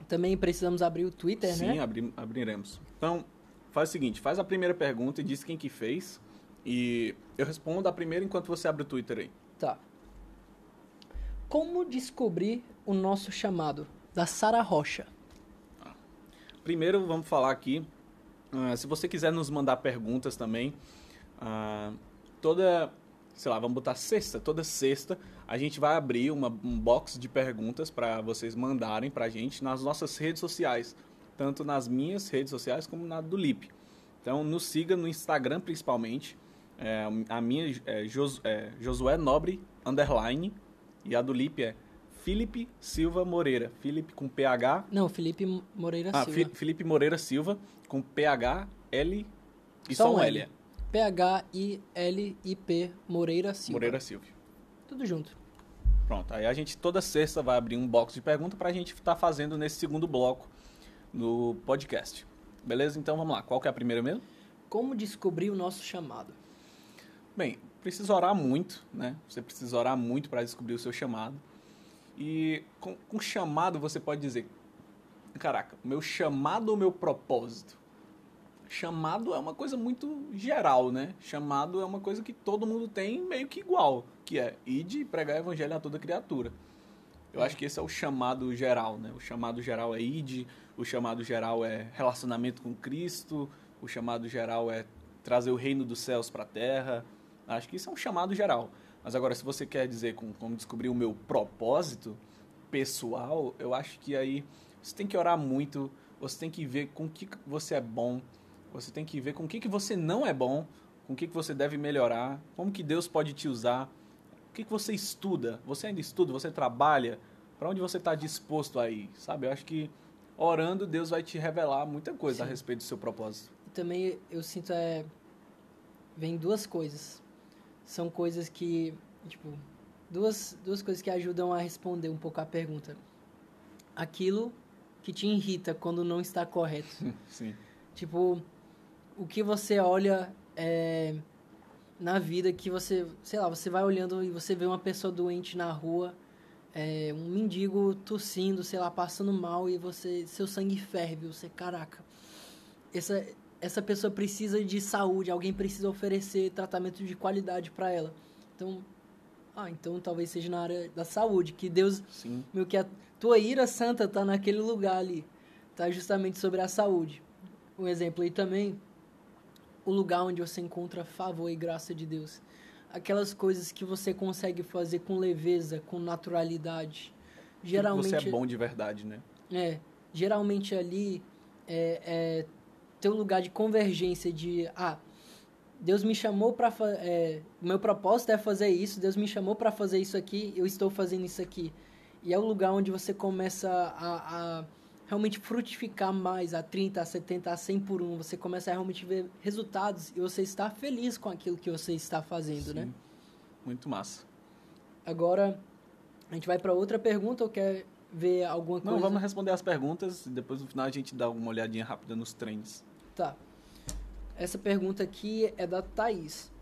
Também precisamos abrir o Twitter, Sim, né? abri- abriremos. Então, faz o seguinte, faz a primeira pergunta e diz quem que fez. E eu respondo a primeira enquanto você abre o Twitter aí. Tá. Como descobrir o nosso chamado? Da Sara Rocha. Primeiro, vamos falar aqui. ah, se você quiser nos mandar perguntas também, ah, toda, sei lá, vamos botar sexta, toda sexta, a gente vai abrir uma, um box de perguntas para vocês mandarem pra gente nas nossas redes sociais, tanto nas minhas redes sociais como na do Lip. Então, nos siga no Instagram principalmente. É, a minha é, Jos, é Josué Nobre underline e a do Lip é Felipe Silva Moreira. Felipe com PH Não, Felipe Moreira ah, Silva. Felipe Moreira Silva, com PH, L e Só um L. L. P-H-I-L-I-P Moreira Silva. Moreira Silva. Tudo junto. Pronto, aí a gente toda sexta vai abrir um box de pergunta pra gente estar fazendo nesse segundo bloco no podcast. Beleza? Então vamos lá. Qual que é a primeira mesmo? Como descobrir o nosso chamado? Bem, precisa orar muito, né? Você precisa orar muito para descobrir o seu chamado. E com, com chamado você pode dizer: caraca, meu chamado ou meu propósito? Chamado é uma coisa muito geral, né? Chamado é uma coisa que todo mundo tem meio que igual, que é ir de pregar o evangelho a toda criatura. Eu acho que esse é o chamado geral, né? O chamado geral é id, o chamado geral é relacionamento com Cristo, o chamado geral é trazer o reino dos céus para a terra. Acho que isso é um chamado geral. Mas agora, se você quer dizer com, como descobrir o meu propósito pessoal, eu acho que aí você tem que orar muito, você tem que ver com o que você é bom, você tem que ver com o que, que você não é bom, com o que, que você deve melhorar, como que Deus pode te usar, o que, que você estuda, você ainda estuda, você trabalha, para onde você está disposto a ir, sabe? Eu acho que orando, Deus vai te revelar muita coisa a Sim. respeito do seu propósito. E também eu sinto é vem duas coisas. São coisas que, tipo, duas duas coisas que ajudam a responder um pouco a pergunta. Aquilo que te irrita quando não está correto. Sim. Tipo, o que você olha é, na vida que você, sei lá, você vai olhando e você vê uma pessoa doente na rua, é, um mendigo tossindo, sei lá, passando mal e você, seu sangue ferve, você, caraca, essa, essa pessoa precisa de saúde, alguém precisa oferecer tratamento de qualidade para ela. Então, ah, então talvez seja na área da saúde, que Deus, Sim. meio que a tua ira santa tá naquele lugar ali, tá justamente sobre a saúde. Um exemplo aí também, o lugar onde você encontra favor e graça de Deus. Aquelas coisas que você consegue fazer com leveza, com naturalidade. Geralmente Você é bom de verdade, né? é, geralmente ali é, é teu lugar de convergência de ah, Deus me chamou para é, meu propósito é fazer isso, Deus me chamou para fazer isso aqui, eu estou fazendo isso aqui. E é o lugar onde você começa a, a realmente frutificar mais a 30, a 70, a 100 por um. Você começa a realmente ver resultados e você está feliz com aquilo que você está fazendo, né? Sim. Muito massa. Agora, a gente vai para outra pergunta ou quer ver alguma Não, coisa? vamos responder as perguntas e depois no final a gente dá uma olhadinha rápida nos trends. Tá. Essa pergunta aqui é da Thaís.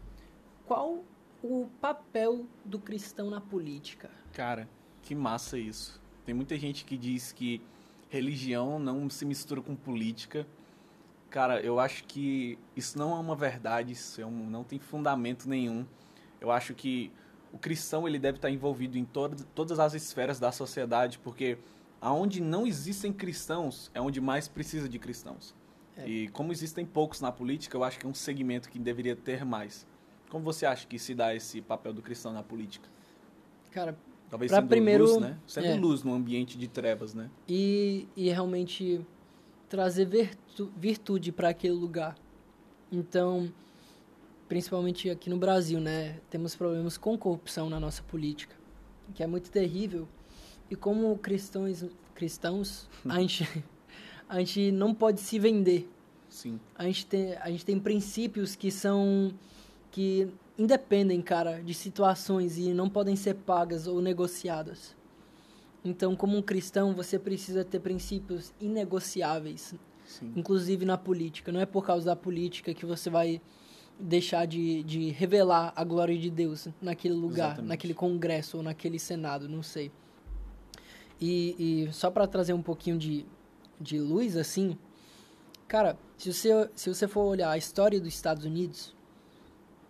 Qual o papel do cristão na política? Cara, que massa isso. Tem muita gente que diz que religião não se mistura com política. Cara, eu acho que isso não é uma verdade, isso é um, não tem fundamento nenhum. Eu acho que o cristão ele deve estar envolvido em todo, todas as esferas da sociedade, porque aonde não existem cristãos é onde mais precisa de cristãos. É. E como existem poucos na política, eu acho que é um segmento que deveria ter mais. Como você acha que se dá esse papel do cristão na política? Cara, Talvez Pra sendo primeiro- luz, né? Sendo é. luz num ambiente de trevas, né? e, e realmente trazer virtu, virtude para aquele lugar. Então, principalmente aqui no Brasil, né, temos problemas com corrupção na nossa política, que é muito terrível. E como cristãos, cristãos, a gente a gente não pode se vender. Sim. A gente tem a gente tem princípios que são que independem, cara, de situações e não podem ser pagas ou negociadas. Então, como um cristão, você precisa ter princípios inegociáveis, Sim. inclusive na política. Não é por causa da política que você vai deixar de, de revelar a glória de Deus naquele lugar, Exatamente. naquele congresso ou naquele senado, não sei. E, e só para trazer um pouquinho de, de luz, assim, cara, se você, se você for olhar a história dos Estados Unidos,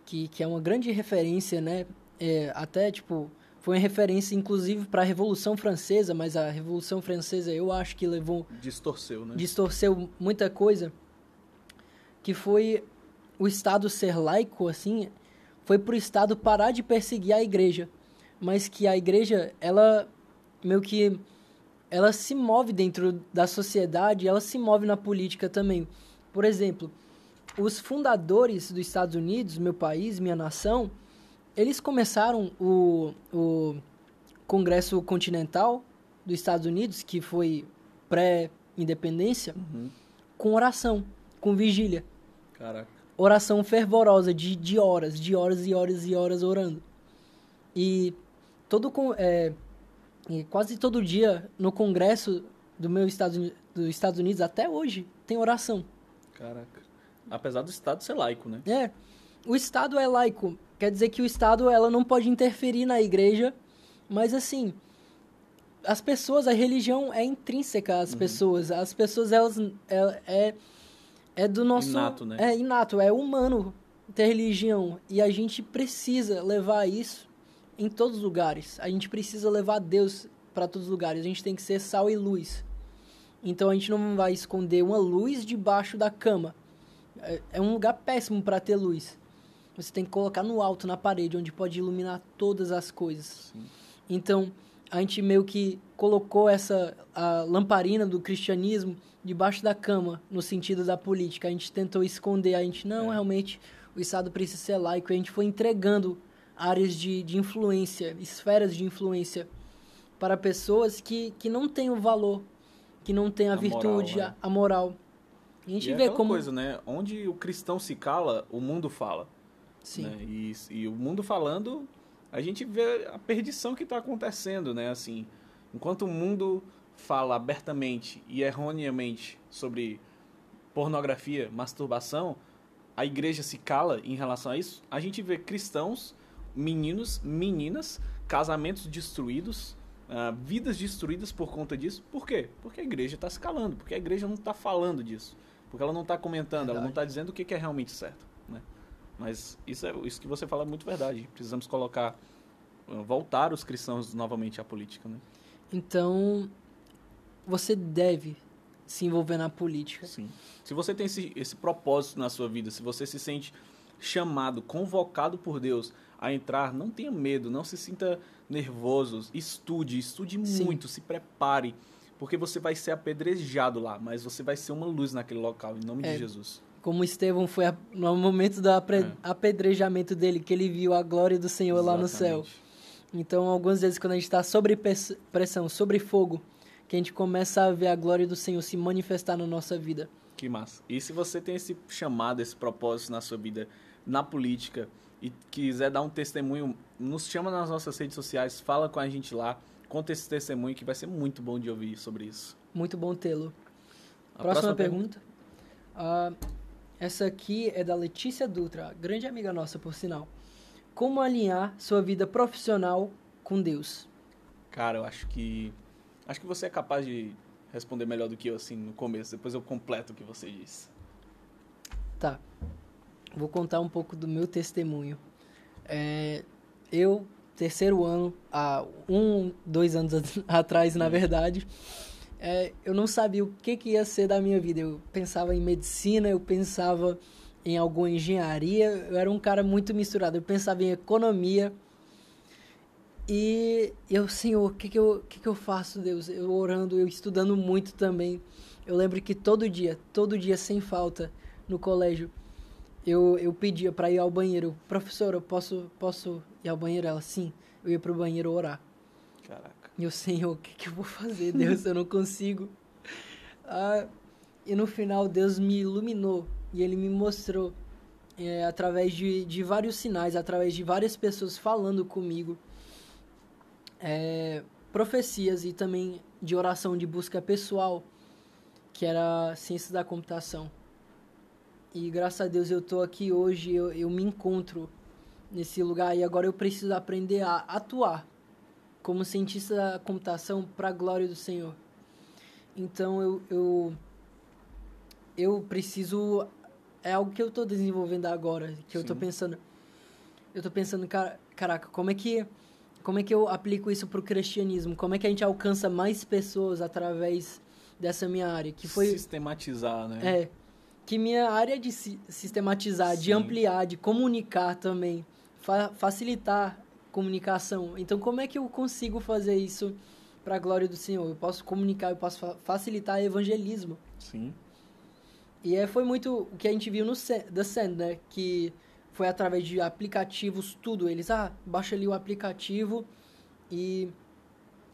que, que é uma grande referência, né? É, até, tipo, foi uma referência, inclusive, para a Revolução Francesa, mas a Revolução Francesa eu acho que levou Distorceu, né? distorceu muita coisa, que foi o Estado ser laico, assim, foi pro Estado parar de perseguir a igreja. Mas que a igreja, ela meio que ela se move dentro da sociedade, ela se move na política também. Por exemplo, os fundadores dos Estados Unidos, meu país, minha nação, eles começaram o, o Congresso Continental dos Estados Unidos, que foi pré-independência, Uhum. com oração, com vigília. Caraca. Oração fervorosa, de, de horas, de horas e horas e horas orando. E todo com é, quase todo dia no Congresso do meu Estado, dos Estados Unidos, até hoje, tem oração. Caraca. Apesar do Estado ser laico, né? É, o Estado é laico, quer dizer que o Estado ela não pode interferir na igreja, mas assim, as pessoas, a religião é intrínseca às pessoas, as pessoas elas é, é, é do nosso Inato, né? é inato, é humano ter religião e a gente precisa levar isso em todos os lugares. A gente precisa levar Deus para todos os lugares. A gente tem que ser sal e luz. Então a gente não vai esconder uma luz debaixo da cama. É, é um lugar péssimo para ter luz. Você tem que colocar no alto, na parede, onde pode iluminar todas as coisas. Sim. Então, a gente meio que colocou essa a lamparina do cristianismo debaixo da cama, no sentido da política. A gente tentou esconder, a gente, não, É. realmente, o Estado precisa ser laico. E a gente foi entregando áreas de, de influência, esferas de influência para pessoas que, que não têm o valor, que não têm a, A moral, virtude, né? a, a moral. A gente E é vê aquela como... coisa, né? Onde o cristão se cala, o mundo fala. Sim. né? E, e o mundo falando, a gente vê a perdição que está acontecendo, né? Assim, enquanto o mundo fala abertamente e erroneamente sobre pornografia, masturbação, a igreja se cala em relação a isso. A gente vê cristãos, meninos, meninas, casamentos destruídos, ah, vidas destruídas por conta disso. Por quê? Porque a igreja está se calando, porque a igreja não está falando disso, porque ela não está comentando, ela não Verdade. está dizendo o que que é realmente certo, né? Mas isso, é, isso que você fala é muito verdade. Precisamos colocar, voltar os cristãos novamente à política, né? Então, você deve se envolver na política. Sim. Se você tem esse, esse propósito na sua vida, se você se sente chamado, convocado por Deus a entrar, não tenha medo, não se sinta nervoso, estude, estude Sim. muito, se prepare, porque você vai ser apedrejado lá, mas você vai ser uma luz naquele local, em nome é, de Jesus. Como Estevão foi a, no momento do é. apedrejamento dele, que ele viu a glória do Senhor Exatamente. lá no céu. Então, algumas vezes, quando a gente está sobre pressão, sobre fogo, que a gente começa a ver a glória do Senhor se manifestar na nossa vida. Que massa. E se você tem esse chamado, esse propósito na sua vida, na política, e quiser dar um testemunho, nos chama nas nossas redes sociais, fala com a gente lá, conta esse testemunho que vai ser muito bom de ouvir sobre isso. Muito bom tê-lo. Próxima, próxima, pergunta. pergunta. Uh, essa aqui é da Letícia Dutra, grande amiga nossa, por sinal. Como alinhar sua vida profissional com Deus? Cara, eu acho que acho que você é capaz de responder melhor do que eu assim no começo. Depois eu completo o que você disse. Tá. Vou contar um pouco do meu testemunho. É, eu, terceiro ano, há um, dois anos atrás, na verdade, é, eu não sabia o que, que ia ser da minha vida. Eu pensava em medicina, eu pensava em alguma engenharia, eu era um cara muito misturado. Eu pensava em economia. E eu, Senhor, o que, que, eu, que, que eu faço, Deus? Eu orando, eu estudando muito também. Eu lembro que todo dia, todo dia sem falta, no colégio, eu, eu pedia para ir ao banheiro. Professora, eu posso, posso ir ao banheiro? Ela, sim. Eu ia pro banheiro orar. Caraca. E eu, Senhor, o que, que eu vou fazer, Deus? eu não consigo. Ah, e no final, Deus me iluminou. E Ele me mostrou, é, através de, de vários sinais, através de várias pessoas falando comigo, é, profecias e também de oração de busca pessoal, que era ciência da computação. E graças a Deus eu tô aqui hoje, eu, eu me encontro nesse lugar e agora eu preciso aprender a atuar como cientista da computação para a glória do Senhor. Então eu, eu eu preciso é algo que eu estou desenvolvendo agora, que Sim. eu estou pensando eu estou pensando, cara, caraca, como é que como é que eu aplico isso para o cristianismo? Como é que a gente alcança mais pessoas através dessa minha área, que foi sistematizar, né? É que minha área de sistematizar, Sim. de ampliar, de comunicar também, fa facilitar comunicação. Então, como é que eu consigo fazer isso para a glória do Senhor? Eu posso comunicar, eu posso fa facilitar evangelismo. Sim. E é, foi muito o que a gente viu no The Sand, né? Que foi através de aplicativos, tudo. Eles, ah, baixa ali o aplicativo e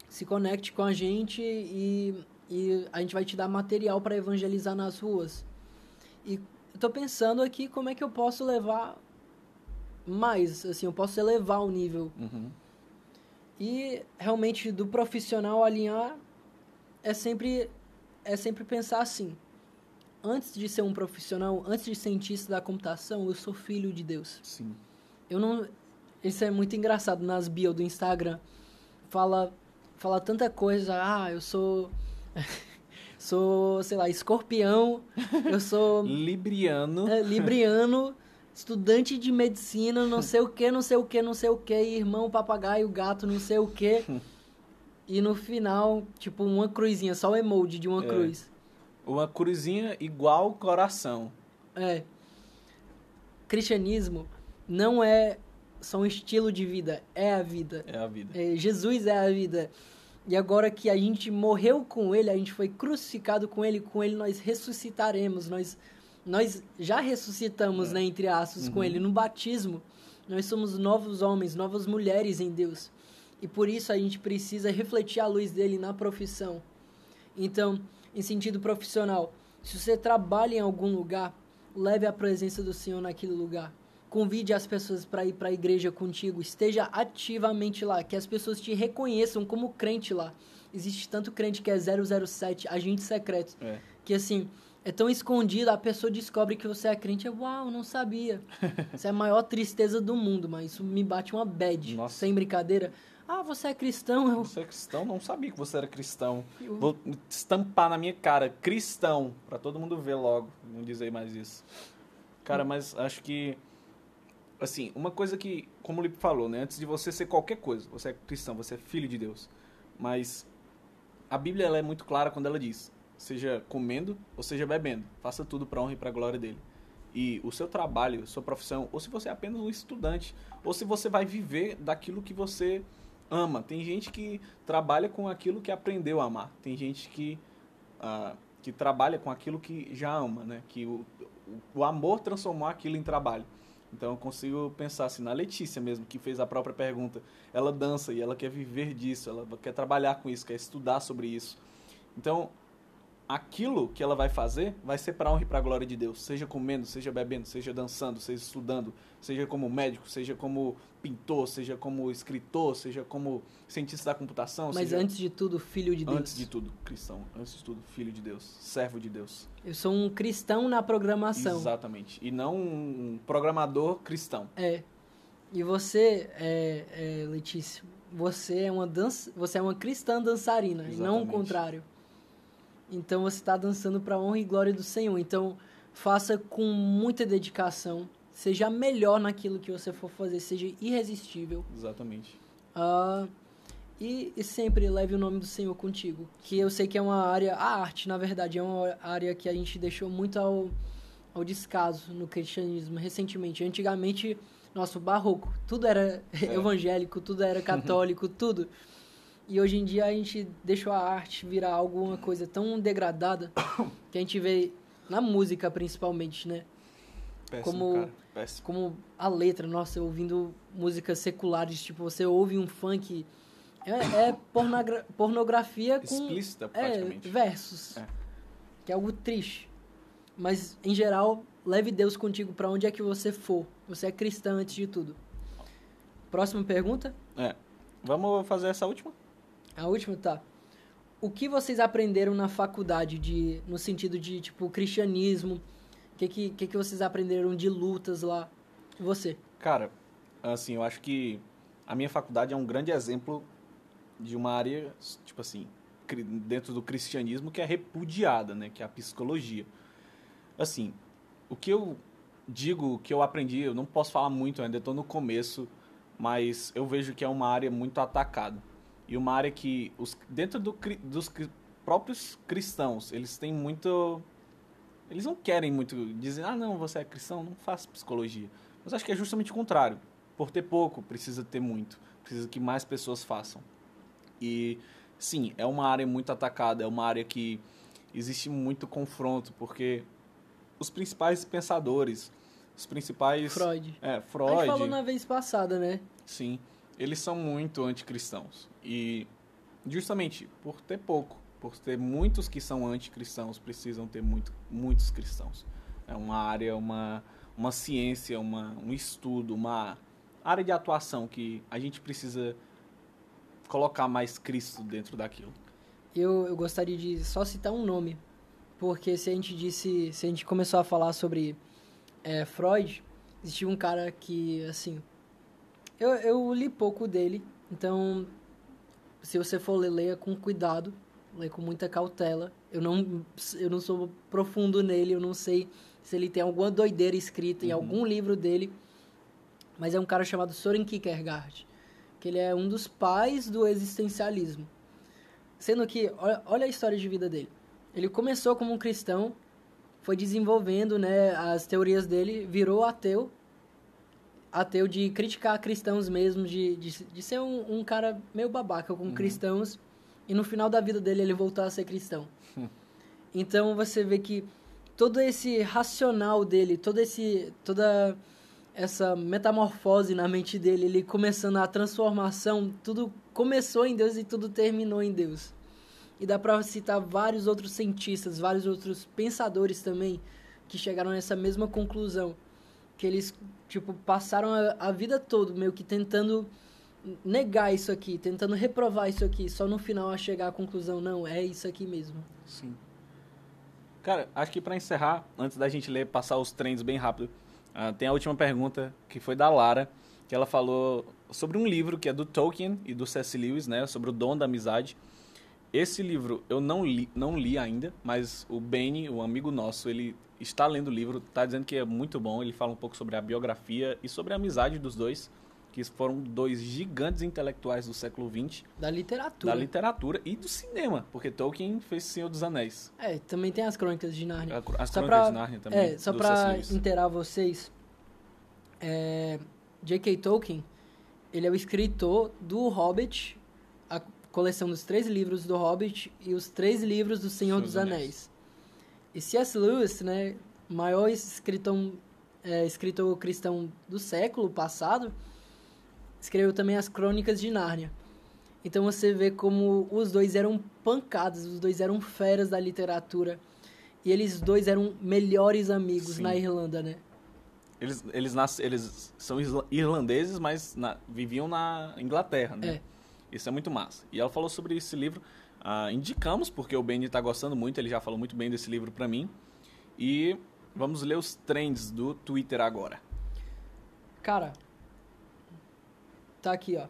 se conecte com a gente e, e a gente vai te dar material para evangelizar nas ruas. E estou pensando aqui como é que eu posso levar mais, assim, eu posso elevar o nível. Uhum. E realmente do profissional alinhar é sempre é sempre pensar assim. Antes de ser um profissional, antes de cientista da computação, eu sou filho de Deus. Sim. Eu não isso é muito engraçado nas bio do Instagram. Fala fala tanta coisa, ah, eu sou sou, sei lá, escorpião, eu sou. Libriano. É, libriano, estudante de medicina, não sei o que, não sei o que, não sei o que, irmão, papagaio, gato, não sei o que. e no final, tipo, uma cruzinha, só o emoji de uma é. cruz. Uma cruzinha igual coração. É. Cristianismo não é só um estilo de vida, é a vida. É a vida. É, Jesus é a vida. E agora que a gente morreu com ele, a gente foi crucificado com ele, com ele nós ressuscitaremos. Nós, nós já ressuscitamos, é. né, entre aspas, uhum. com ele no batismo. Nós somos novos homens, novas mulheres em Deus. E por isso a gente precisa refletir a luz dele na profissão. Então, em sentido profissional, se você trabalha em algum lugar, leve a presença do Senhor naquele lugar. Convide as pessoas para ir para a igreja contigo. Esteja ativamente lá. Que as pessoas te reconheçam como crente lá. Existe tanto crente que é 007, agente secreto. É. Que assim, é tão escondido, a pessoa descobre que você é crente. Uau, não sabia. Isso é a maior tristeza do mundo, mas isso me bate uma bad. Nossa. Sem brincadeira. Ah, você é cristão? Eu... Você é cristão? Não sabia que você era cristão. Eu... Vou estampar na minha cara, cristão, para todo mundo ver logo. Não dizer mais isso. Cara, mas acho que assim, uma coisa que, como o Lipe falou, né? Antes de você ser qualquer coisa, você é cristão, você é filho de Deus. Mas a Bíblia ela é muito clara quando ela diz: seja comendo ou seja bebendo, faça tudo para honra e para glória dele. E o seu trabalho, sua profissão, ou se você é apenas um estudante, ou se você vai viver daquilo que você ama. Tem gente que trabalha com aquilo que aprendeu a amar. Tem gente que, uh, que trabalha com aquilo que já ama, né? Que o, o amor transformou aquilo em trabalho. Então eu consigo pensar assim, na Letícia mesmo, que fez a própria pergunta. Ela dança e ela quer viver disso, ela quer trabalhar com isso, quer estudar sobre isso. Então, aquilo que ela vai fazer vai ser para honra e para a glória de Deus, seja comendo, seja bebendo, seja dançando, seja estudando, seja como médico, seja como pintor, seja como escritor, seja como cientista da computação. Mas seja... antes de tudo, filho de Deus. Antes de tudo, cristão. Antes de tudo, filho de Deus, servo de Deus. Eu sou um cristão na programação. Exatamente. E não um programador cristão. É. E você, é, é, Letícia, você é uma dança, você é uma cristã dançarina, Exatamente. e não o contrário. Então você está dançando para a honra e glória do Senhor. Então faça com muita dedicação, seja melhor naquilo que você for fazer, seja irresistível. Exatamente. Uh, e, e, sempre leve o nome do Senhor contigo. Que eu sei que é uma área, a arte, na verdade, é uma área que a gente deixou muito ao, ao descaso no cristianismo recentemente. Antigamente, nosso barroco, tudo era é. evangélico, tudo era católico, tudo. E hoje em dia a gente deixou a arte virar alguma coisa tão degradada que a gente vê na música principalmente, né? Péssimo, como, cara. Péssimo. como a letra, nossa, ouvindo músicas seculares, tipo, você ouve um funk. É, é pornogra pornografia com. Explícita, praticamente. É, versos. É. Que é algo triste. Mas, em geral, leve Deus contigo para onde é que você for. Você é cristão antes de tudo. Próxima pergunta? É. Vamos fazer essa última? A última, tá. O que vocês aprenderam na faculdade, de, no sentido de, tipo, cristianismo? O que, que, que, vocês aprenderam de lutas lá? Você? Cara, assim, eu acho que a minha faculdade é um grande exemplo de uma área, tipo assim, dentro do cristianismo que é repudiada, né? Que é a psicologia. Assim, o que eu digo, que eu aprendi, eu não posso falar muito ainda, estou no começo, mas eu vejo que é uma área muito atacada e uma área que os, dentro do, dos próprios cristãos eles têm muito eles não querem muito dizer ah não você é cristão não faça psicologia. Mas acho que é justamente o contrário. Por ter pouco precisa ter muito. Precisa que mais pessoas façam. E sim é uma área muito atacada é uma área que existe muito confronto porque os principais pensadores os principais Freud. É Freud a gente falou na vez passada né? Sim eles são muito anticristãos. E justamente por ter pouco, por ter muitos que são anticristãos, precisam ter muito, muitos cristãos. É uma área, uma, uma ciência, uma, um estudo, uma área de atuação que a gente precisa colocar mais Cristo dentro daquilo. Eu, eu gostaria de só citar um nome, porque se a gente disse, se a gente começou a falar sobre é, Freud, existia um cara que, assim, eu, eu li pouco dele, então se você for ler, leia com cuidado, leia com muita cautela. Eu não, eu não sou profundo nele, eu não sei se ele tem alguma doideira escrita uhum. em algum livro dele, mas é um cara chamado Soren Kierkegaard, que ele é um dos pais do existencialismo. Sendo que, olha, olha a história de vida dele. Ele começou como um cristão, foi desenvolvendo né, as teorias dele, virou ateu ateu de criticar cristãos mesmo, de, de, de ser um, um cara meio babaca com uhum. cristãos, e no final da vida dele ele voltou a ser cristão. Hum. Então você vê que todo esse racional dele, todo esse, toda essa metamorfose na mente dele, ele começando a transformação, tudo começou em Deus e tudo terminou em Deus. E dá para citar vários outros cientistas, vários outros pensadores também que chegaram nessa mesma conclusão que eles tipo passaram a, a, vida toda meio que tentando negar isso aqui, tentando reprovar isso aqui, só no final a chegar à conclusão não é isso aqui mesmo. Sim. Cara, acho que para encerrar, antes da gente ler, passar os trends bem rápido, uh, tem a última pergunta que foi da Lara, que ela falou sobre um livro que é do Tolkien e do C.S. Lewis, né, sobre o dom da amizade. Esse livro eu não li, não li ainda, mas o Benny, o amigo nosso, ele está lendo o livro, está dizendo que é muito bom. Ele fala um pouco sobre a biografia e sobre a amizade dos dois, que foram dois gigantes intelectuais do século XX. Da literatura. Da literatura e do cinema, porque Tolkien fez Senhor dos Anéis. É, também tem as Crônicas de Nárnia. As só Crônicas pra, de Nárnia também. É, só para inteirar vocês, é, J.K. Tolkien, ele é o escritor do Hobbit, coleção dos três livros do Hobbit e os três livros do Senhor, Senhor dos Anéis. Anéis. E C.S. Lewis, né, maior escritor, é, escritor cristão do século passado, escreveu também as Crônicas de Nárnia. Então você vê como os dois eram pancadas, os dois eram feras da literatura. E eles dois eram melhores amigos Sim. na Irlanda, né? Eles, eles, nas, eles são irlandeses, mas na, viviam na Inglaterra, né? É. Isso é muito massa. E ela falou sobre esse livro. Uh, indicamos, porque o Benny está gostando muito, ele já falou muito bem desse livro para mim. E vamos ler os trends do Twitter agora. Cara, tá aqui, ó.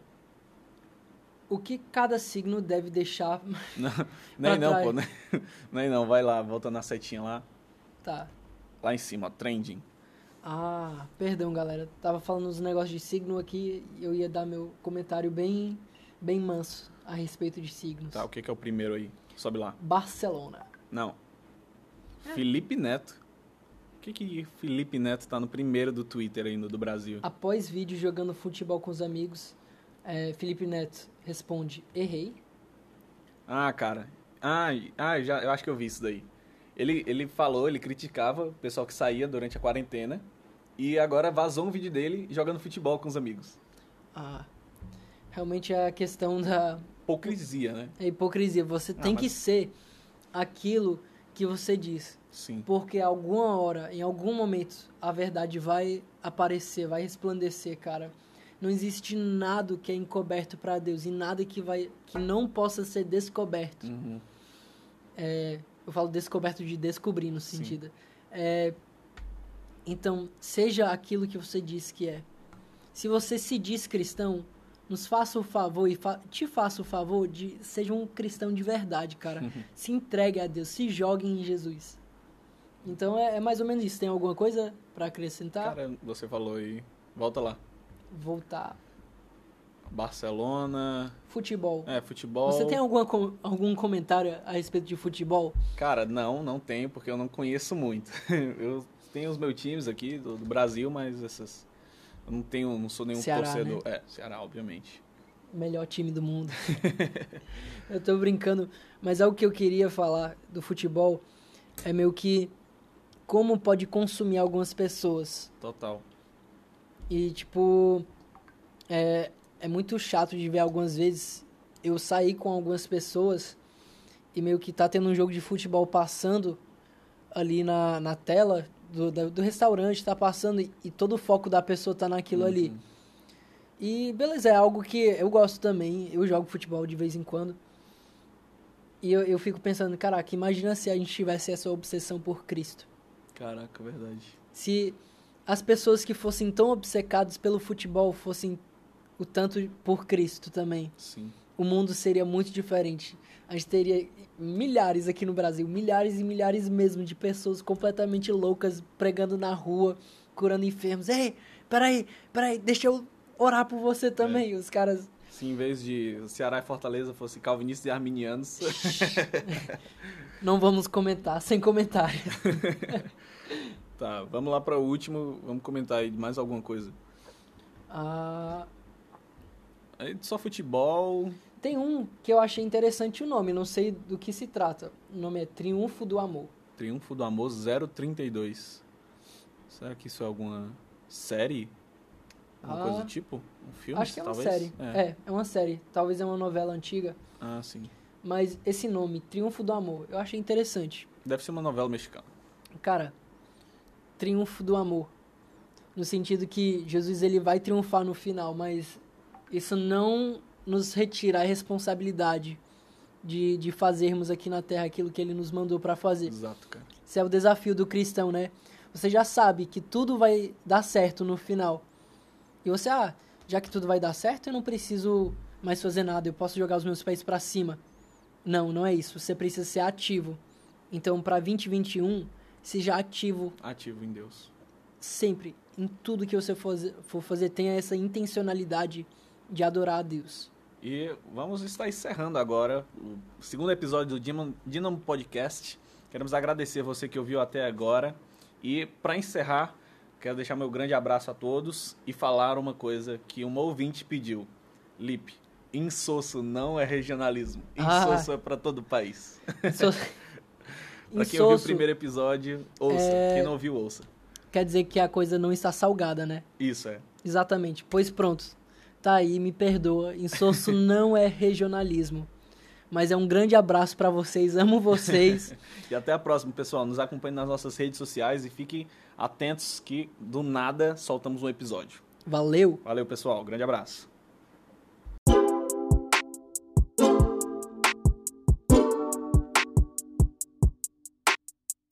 O que cada signo deve deixar. Não, nem não, pô. Nem, nem não, vai lá, volta na setinha lá. Tá. Lá em cima, ó, trending. Ah, perdão, galera. Tava falando uns negócios de signo aqui eu ia dar meu comentário bem, bem manso a respeito de signos. Tá, o que, que é o primeiro aí? Sobe lá. Barcelona. Não. É. Felipe Neto. O que que Felipe Neto tá no primeiro do Twitter ainda do Brasil? Após vídeo jogando futebol com os amigos, é, Felipe Neto responde, errei. Ah, cara. Ah, ah já, eu acho que eu vi isso daí. Ele, ele falou, ele criticava o pessoal que saía durante a quarentena e agora vazou um vídeo dele jogando futebol com os amigos. Ah, realmente é a questão da hipocrisia, né? É hipocrisia. Você ah, tem mas... que ser aquilo que você diz. Sim. Porque alguma hora, em algum momento, a verdade vai aparecer, vai resplandecer, cara. Não existe nada que é encoberto para Deus e nada que vai que não possa ser descoberto. Uhum. É, eu falo descoberto de descobrir no sentido. É, então, seja aquilo que você diz que é. Se você se diz cristão, nos faça o favor e fa te faça o favor de seja um cristão de verdade, cara. Se entregue a Deus, se jogue em Jesus. Então é, é mais ou menos isso. Tem alguma coisa para acrescentar? Cara, você falou aí. Volta lá. Voltar. Barcelona. Futebol. É, futebol. Você tem alguma, algum comentário a respeito de futebol? Cara, não, não tenho, porque eu não conheço muito. eu tenho os meus times aqui do, do Brasil, mas essas eu não tenho, não sou nenhum Ceará, torcedor. Né? É, Ceará, obviamente. Melhor time do mundo. eu tô brincando, mas algo que eu queria falar do futebol é meio que como pode consumir algumas pessoas. Total. E tipo, é, é muito chato de ver algumas vezes eu sair com algumas pessoas e meio que tá tendo um jogo de futebol passando ali na, na tela do, do restaurante tá passando e, e, todo o foco da pessoa tá naquilo uhum. ali. E beleza, é algo que eu gosto também. Eu jogo futebol de vez em quando. E eu, eu fico pensando, caraca, imagina se a gente tivesse essa obsessão por Cristo. Caraca, verdade. Se as pessoas que fossem tão obcecadas pelo futebol fossem o tanto por Cristo também. Sim. O mundo seria muito diferente. A gente teria milhares aqui no Brasil, milhares e milhares mesmo de pessoas completamente loucas pregando na rua, curando enfermos. Ei, peraí, peraí, deixa eu orar por você também. É. Os caras. Se em vez de Ceará e Fortaleza fosse calvinistas e arminianos. Não vamos comentar, sem comentário. tá, vamos lá para o último. Vamos comentar aí mais alguma coisa. Ah. Aí só futebol. Tem um que eu achei interessante o nome, não sei do que se trata. O nome é Triunfo do Amor. Triunfo do Amor 032. Será que isso é alguma série? Alguma ah, coisa do tipo? Um filme? Acho que é uma talvez? série. É. é, é uma série. Talvez é uma novela antiga. Ah, sim. Mas esse nome, Triunfo do Amor, eu achei interessante. Deve ser uma novela mexicana. Cara, Triunfo do Amor. No sentido que Jesus ele vai triunfar no final, mas isso não nos retira a responsabilidade de, de fazermos aqui na Terra aquilo que Ele nos mandou para fazer. Exato, cara. Esse é o desafio do cristão, né? Você já sabe que tudo vai dar certo no final. E você, ah, já que tudo vai dar certo, eu não preciso mais fazer nada, eu posso jogar os meus pés para cima. Não, não é isso. Você precisa ser ativo. Então, para 2021, seja ativo Ativo em Deus. sempre. Em tudo que você for for fazer, tenha essa intencionalidade de adorar a Deus. E vamos estar encerrando agora o segundo episódio do Dinamo, Podcast. Queremos agradecer você que ouviu até agora. E para encerrar, quero deixar meu grande abraço a todos e falar uma coisa que uma ouvinte pediu. Lipe, insosso não é regionalismo. Ah. Insosso é para todo o país. Inso- Pra quem ouviu o Insosso primeiro episódio, ouça. é- Quem não ouviu, ouça. quer dizer que a coisa não está salgada, né? Isso é. Exatamente. Pois pronto. Tá aí, me perdoa. Insosso não é regionalismo. Mas é um grande abraço para vocês. Amo vocês. E até a próxima, pessoal. Nos acompanhe nas nossas redes sociais e fiquem atentos que do nada soltamos um episódio. Valeu! Valeu, pessoal. Grande abraço.